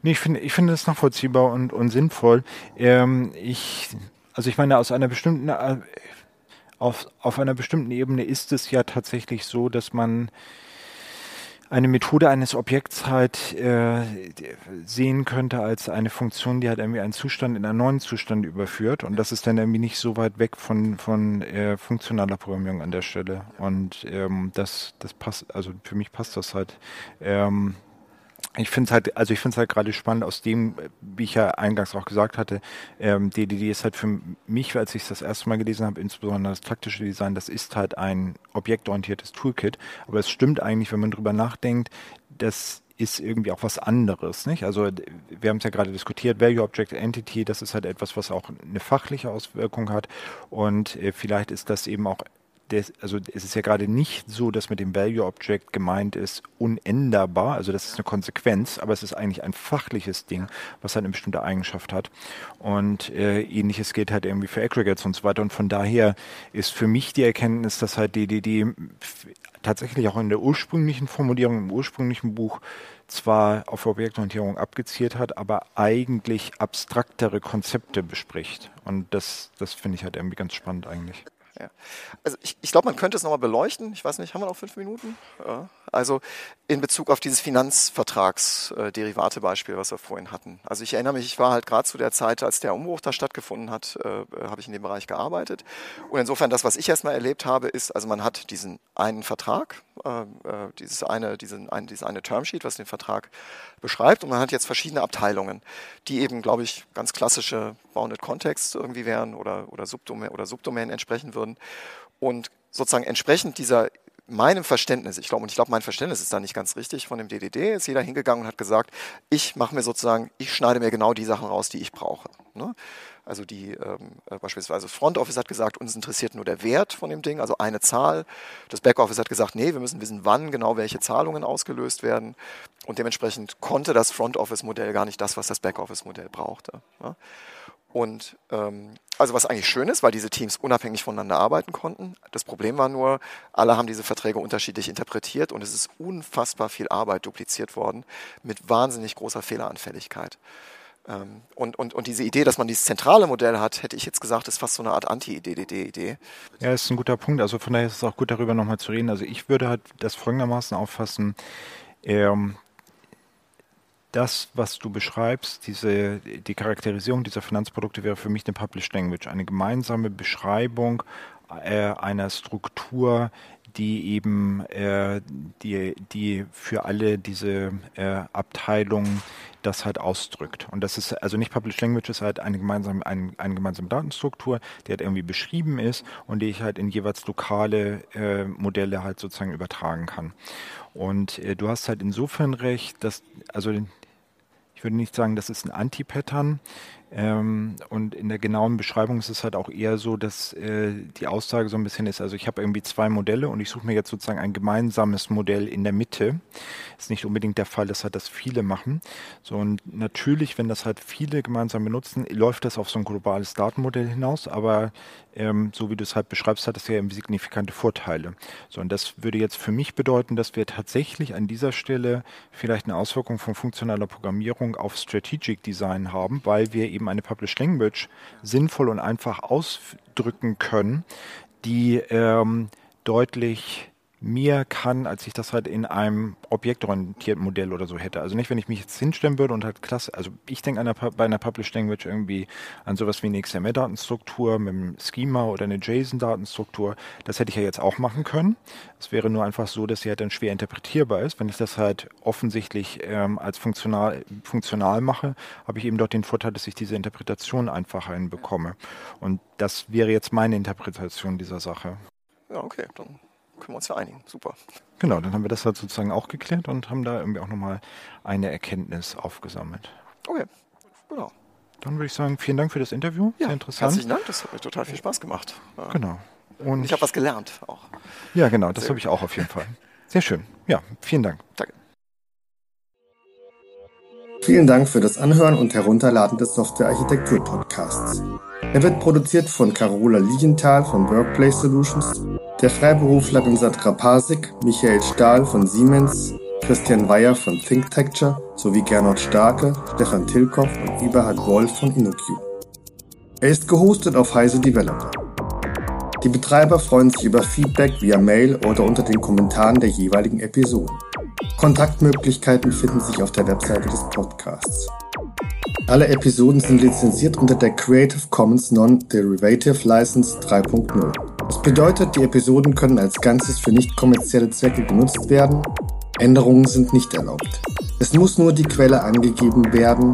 Nee, ich finde ich finde das nachvollziehbar und, und sinnvoll. Ähm, ich, also ich meine, aus einer bestimmten äh, auf, auf einer bestimmten Ebene ist es ja tatsächlich so, dass man eine Methode eines Objekts halt äh, sehen könnte als eine Funktion, die halt irgendwie einen Zustand in einen neuen Zustand überführt. Und das ist dann irgendwie nicht so weit weg von, von äh, funktionaler Programmierung an der Stelle. Und ähm, das, das passt, also für mich passt das halt. Ähm, ich finde es halt, also ich finde es halt gerade spannend aus dem, wie ich ja eingangs auch gesagt hatte, ähm, DDD ist halt für mich, als ich es das erste Mal gelesen habe, insbesondere das taktische Design, das ist halt ein objektorientiertes Toolkit. Aber es stimmt eigentlich, wenn man drüber nachdenkt, das ist irgendwie auch was anderes, nicht? Also wir haben es ja gerade diskutiert, Value Object Entity, das ist halt etwas, was auch eine fachliche Auswirkung hat und äh, vielleicht ist das eben auch des, also es ist ja gerade nicht so, dass mit dem Value Object gemeint ist, unänderbar, also das ist eine Konsequenz, aber es ist eigentlich ein fachliches Ding, was halt eine bestimmte Eigenschaft hat. Und äh, ähnliches gilt halt irgendwie für Aggregates und so weiter. Und von daher ist für mich die Erkenntnis, dass halt DDD tatsächlich auch in der ursprünglichen Formulierung, im ursprünglichen Buch zwar auf Objektorientierung abgezielt hat, aber eigentlich abstraktere Konzepte bespricht. Und das, das finde ich halt irgendwie ganz spannend eigentlich. Ja. Also ich, ich glaube, man könnte es nochmal beleuchten. Ich weiß nicht, haben wir noch fünf Minuten? Ja. Also in Bezug auf dieses Finanzvertragsderivate-Beispiel, was wir vorhin hatten. Also ich erinnere mich, ich war halt gerade zu der Zeit, als der Umbruch da stattgefunden hat, äh, habe ich in dem Bereich gearbeitet. Und insofern das, was ich erstmal erlebt habe, ist, also man hat diesen einen Vertrag, äh, äh dieses eine, diesen, ein, dieses eine Termsheet, was den Vertrag beschreibt. Und man hat jetzt verschiedene Abteilungen, die eben, glaube ich, ganz klassische Bounded Context irgendwie wären oder, oder, Subdomain, oder Subdomain entsprechen würden. Und sozusagen entsprechend dieser meinem Verständnis, ich glaube, und ich glaube, mein Verständnis ist da nicht ganz richtig von dem DDD, ist jeder hingegangen und hat gesagt, ich mache mir sozusagen, ich schneide mir genau die Sachen raus, die ich brauche. Ne? Also die ähm, äh, beispielsweise Front Office hat gesagt, uns interessiert nur der Wert von dem Ding, also eine Zahl. Das Backoffice hat gesagt, nee, wir müssen wissen, wann genau welche Zahlungen ausgelöst werden. Und dementsprechend konnte das Front Office Modell gar nicht das, was das Backoffice Modell brauchte. Ne? Und ähm, also was eigentlich schön ist, weil diese Teams unabhängig voneinander arbeiten konnten. Das Problem war nur, alle haben diese Verträge unterschiedlich interpretiert und es ist unfassbar viel Arbeit dupliziert worden mit wahnsinnig großer Fehleranfälligkeit. Ähm, und, und, und diese Idee, dass man dieses zentrale Modell hat, hätte ich jetzt gesagt, ist fast so eine Art Anti-DDD-Idee. Ja, ist ein guter Punkt. Also von daher ist es auch gut, darüber nochmal zu reden. Also ich würde halt das folgendermaßen auffassen. Ähm, das, was du beschreibst, diese, die Charakterisierung dieser Finanzprodukte wäre für mich eine Published Language, eine gemeinsame Beschreibung äh, einer Struktur, die eben äh, die, die für alle diese äh, Abteilungen das halt ausdrückt. Und das ist also nicht Published Language, ist halt eine gemeinsame, ein, eine gemeinsame Datenstruktur, die halt irgendwie beschrieben ist und die ich halt in jeweils lokale äh, Modelle halt sozusagen übertragen kann. Und äh, du hast halt insofern recht, dass, also ich würde nicht sagen, das ist ein Anti-Pattern. Ähm, und in der genauen Beschreibung ist es halt auch eher so, dass äh, die Aussage so ein bisschen ist, also ich habe irgendwie zwei Modelle und ich suche mir jetzt sozusagen ein gemeinsames Modell in der Mitte. Ist nicht unbedingt der Fall, dass halt das viele machen. So und natürlich, wenn das halt viele gemeinsam benutzen, läuft das auf so ein globales Datenmodell hinaus, aber ähm, so wie du es halt beschreibst, hat das ja eben signifikante Vorteile. So und das würde jetzt für mich bedeuten, dass wir tatsächlich an dieser Stelle vielleicht eine Auswirkung von funktionaler Programmierung auf Strategic Design haben, weil wir eben eine Published Language sinnvoll und einfach ausdrücken können, die ähm, deutlich mehr kann, als ich das halt in einem objektorientierten Modell oder so hätte. Also nicht, wenn ich mich jetzt hinstellen würde und halt klasse, also ich denke einer, bei einer Published Language irgendwie an sowas wie eine XML-Datenstruktur mit einem Schema oder eine JSON-Datenstruktur. Das hätte ich ja jetzt auch machen können. Es wäre nur einfach so, dass sie halt dann schwer interpretierbar ist. Wenn ich das halt offensichtlich ähm, als funktional, funktional mache, habe ich eben dort den Vorteil, dass ich diese Interpretation einfacher hinbekomme. Und das wäre jetzt meine Interpretation dieser Sache. Ja, okay, dann können wir uns ja einigen. Super. Genau, dann haben wir das halt sozusagen auch geklärt und haben da irgendwie auch nochmal eine Erkenntnis aufgesammelt. Okay, genau. Dann würde ich sagen, vielen Dank für das Interview. Ja, Sehr interessant. Herzlichen Dank, das hat mir total viel Spaß gemacht. Genau. Und ich habe was gelernt auch. Ja, genau, das habe ich auch auf jeden Fall. Sehr schön. Ja, vielen Dank. Danke. Vielen Dank für das Anhören und Herunterladen des Software-Architektur-Podcasts. Er wird produziert von Carola Lienthal von Workplace Solutions, der Freiberuflerin Sandra Pasik, Michael Stahl von Siemens, Christian Weyer von ThinkTecture sowie Gernot Starke, Stefan Tilkoff und Eberhard Wolf von InnoQ. Er ist gehostet auf Heise Developer. Die Betreiber freuen sich über Feedback via Mail oder unter den Kommentaren der jeweiligen Episoden. Kontaktmöglichkeiten finden sich auf der Webseite des Podcasts. Alle Episoden sind lizenziert unter der Creative Commons Non-Derivative License 3.0. Das bedeutet, die Episoden können als Ganzes für nicht kommerzielle Zwecke genutzt werden. Änderungen sind nicht erlaubt. Es muss nur die Quelle angegeben werden.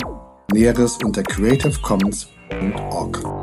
Näheres unter creativecommons.org.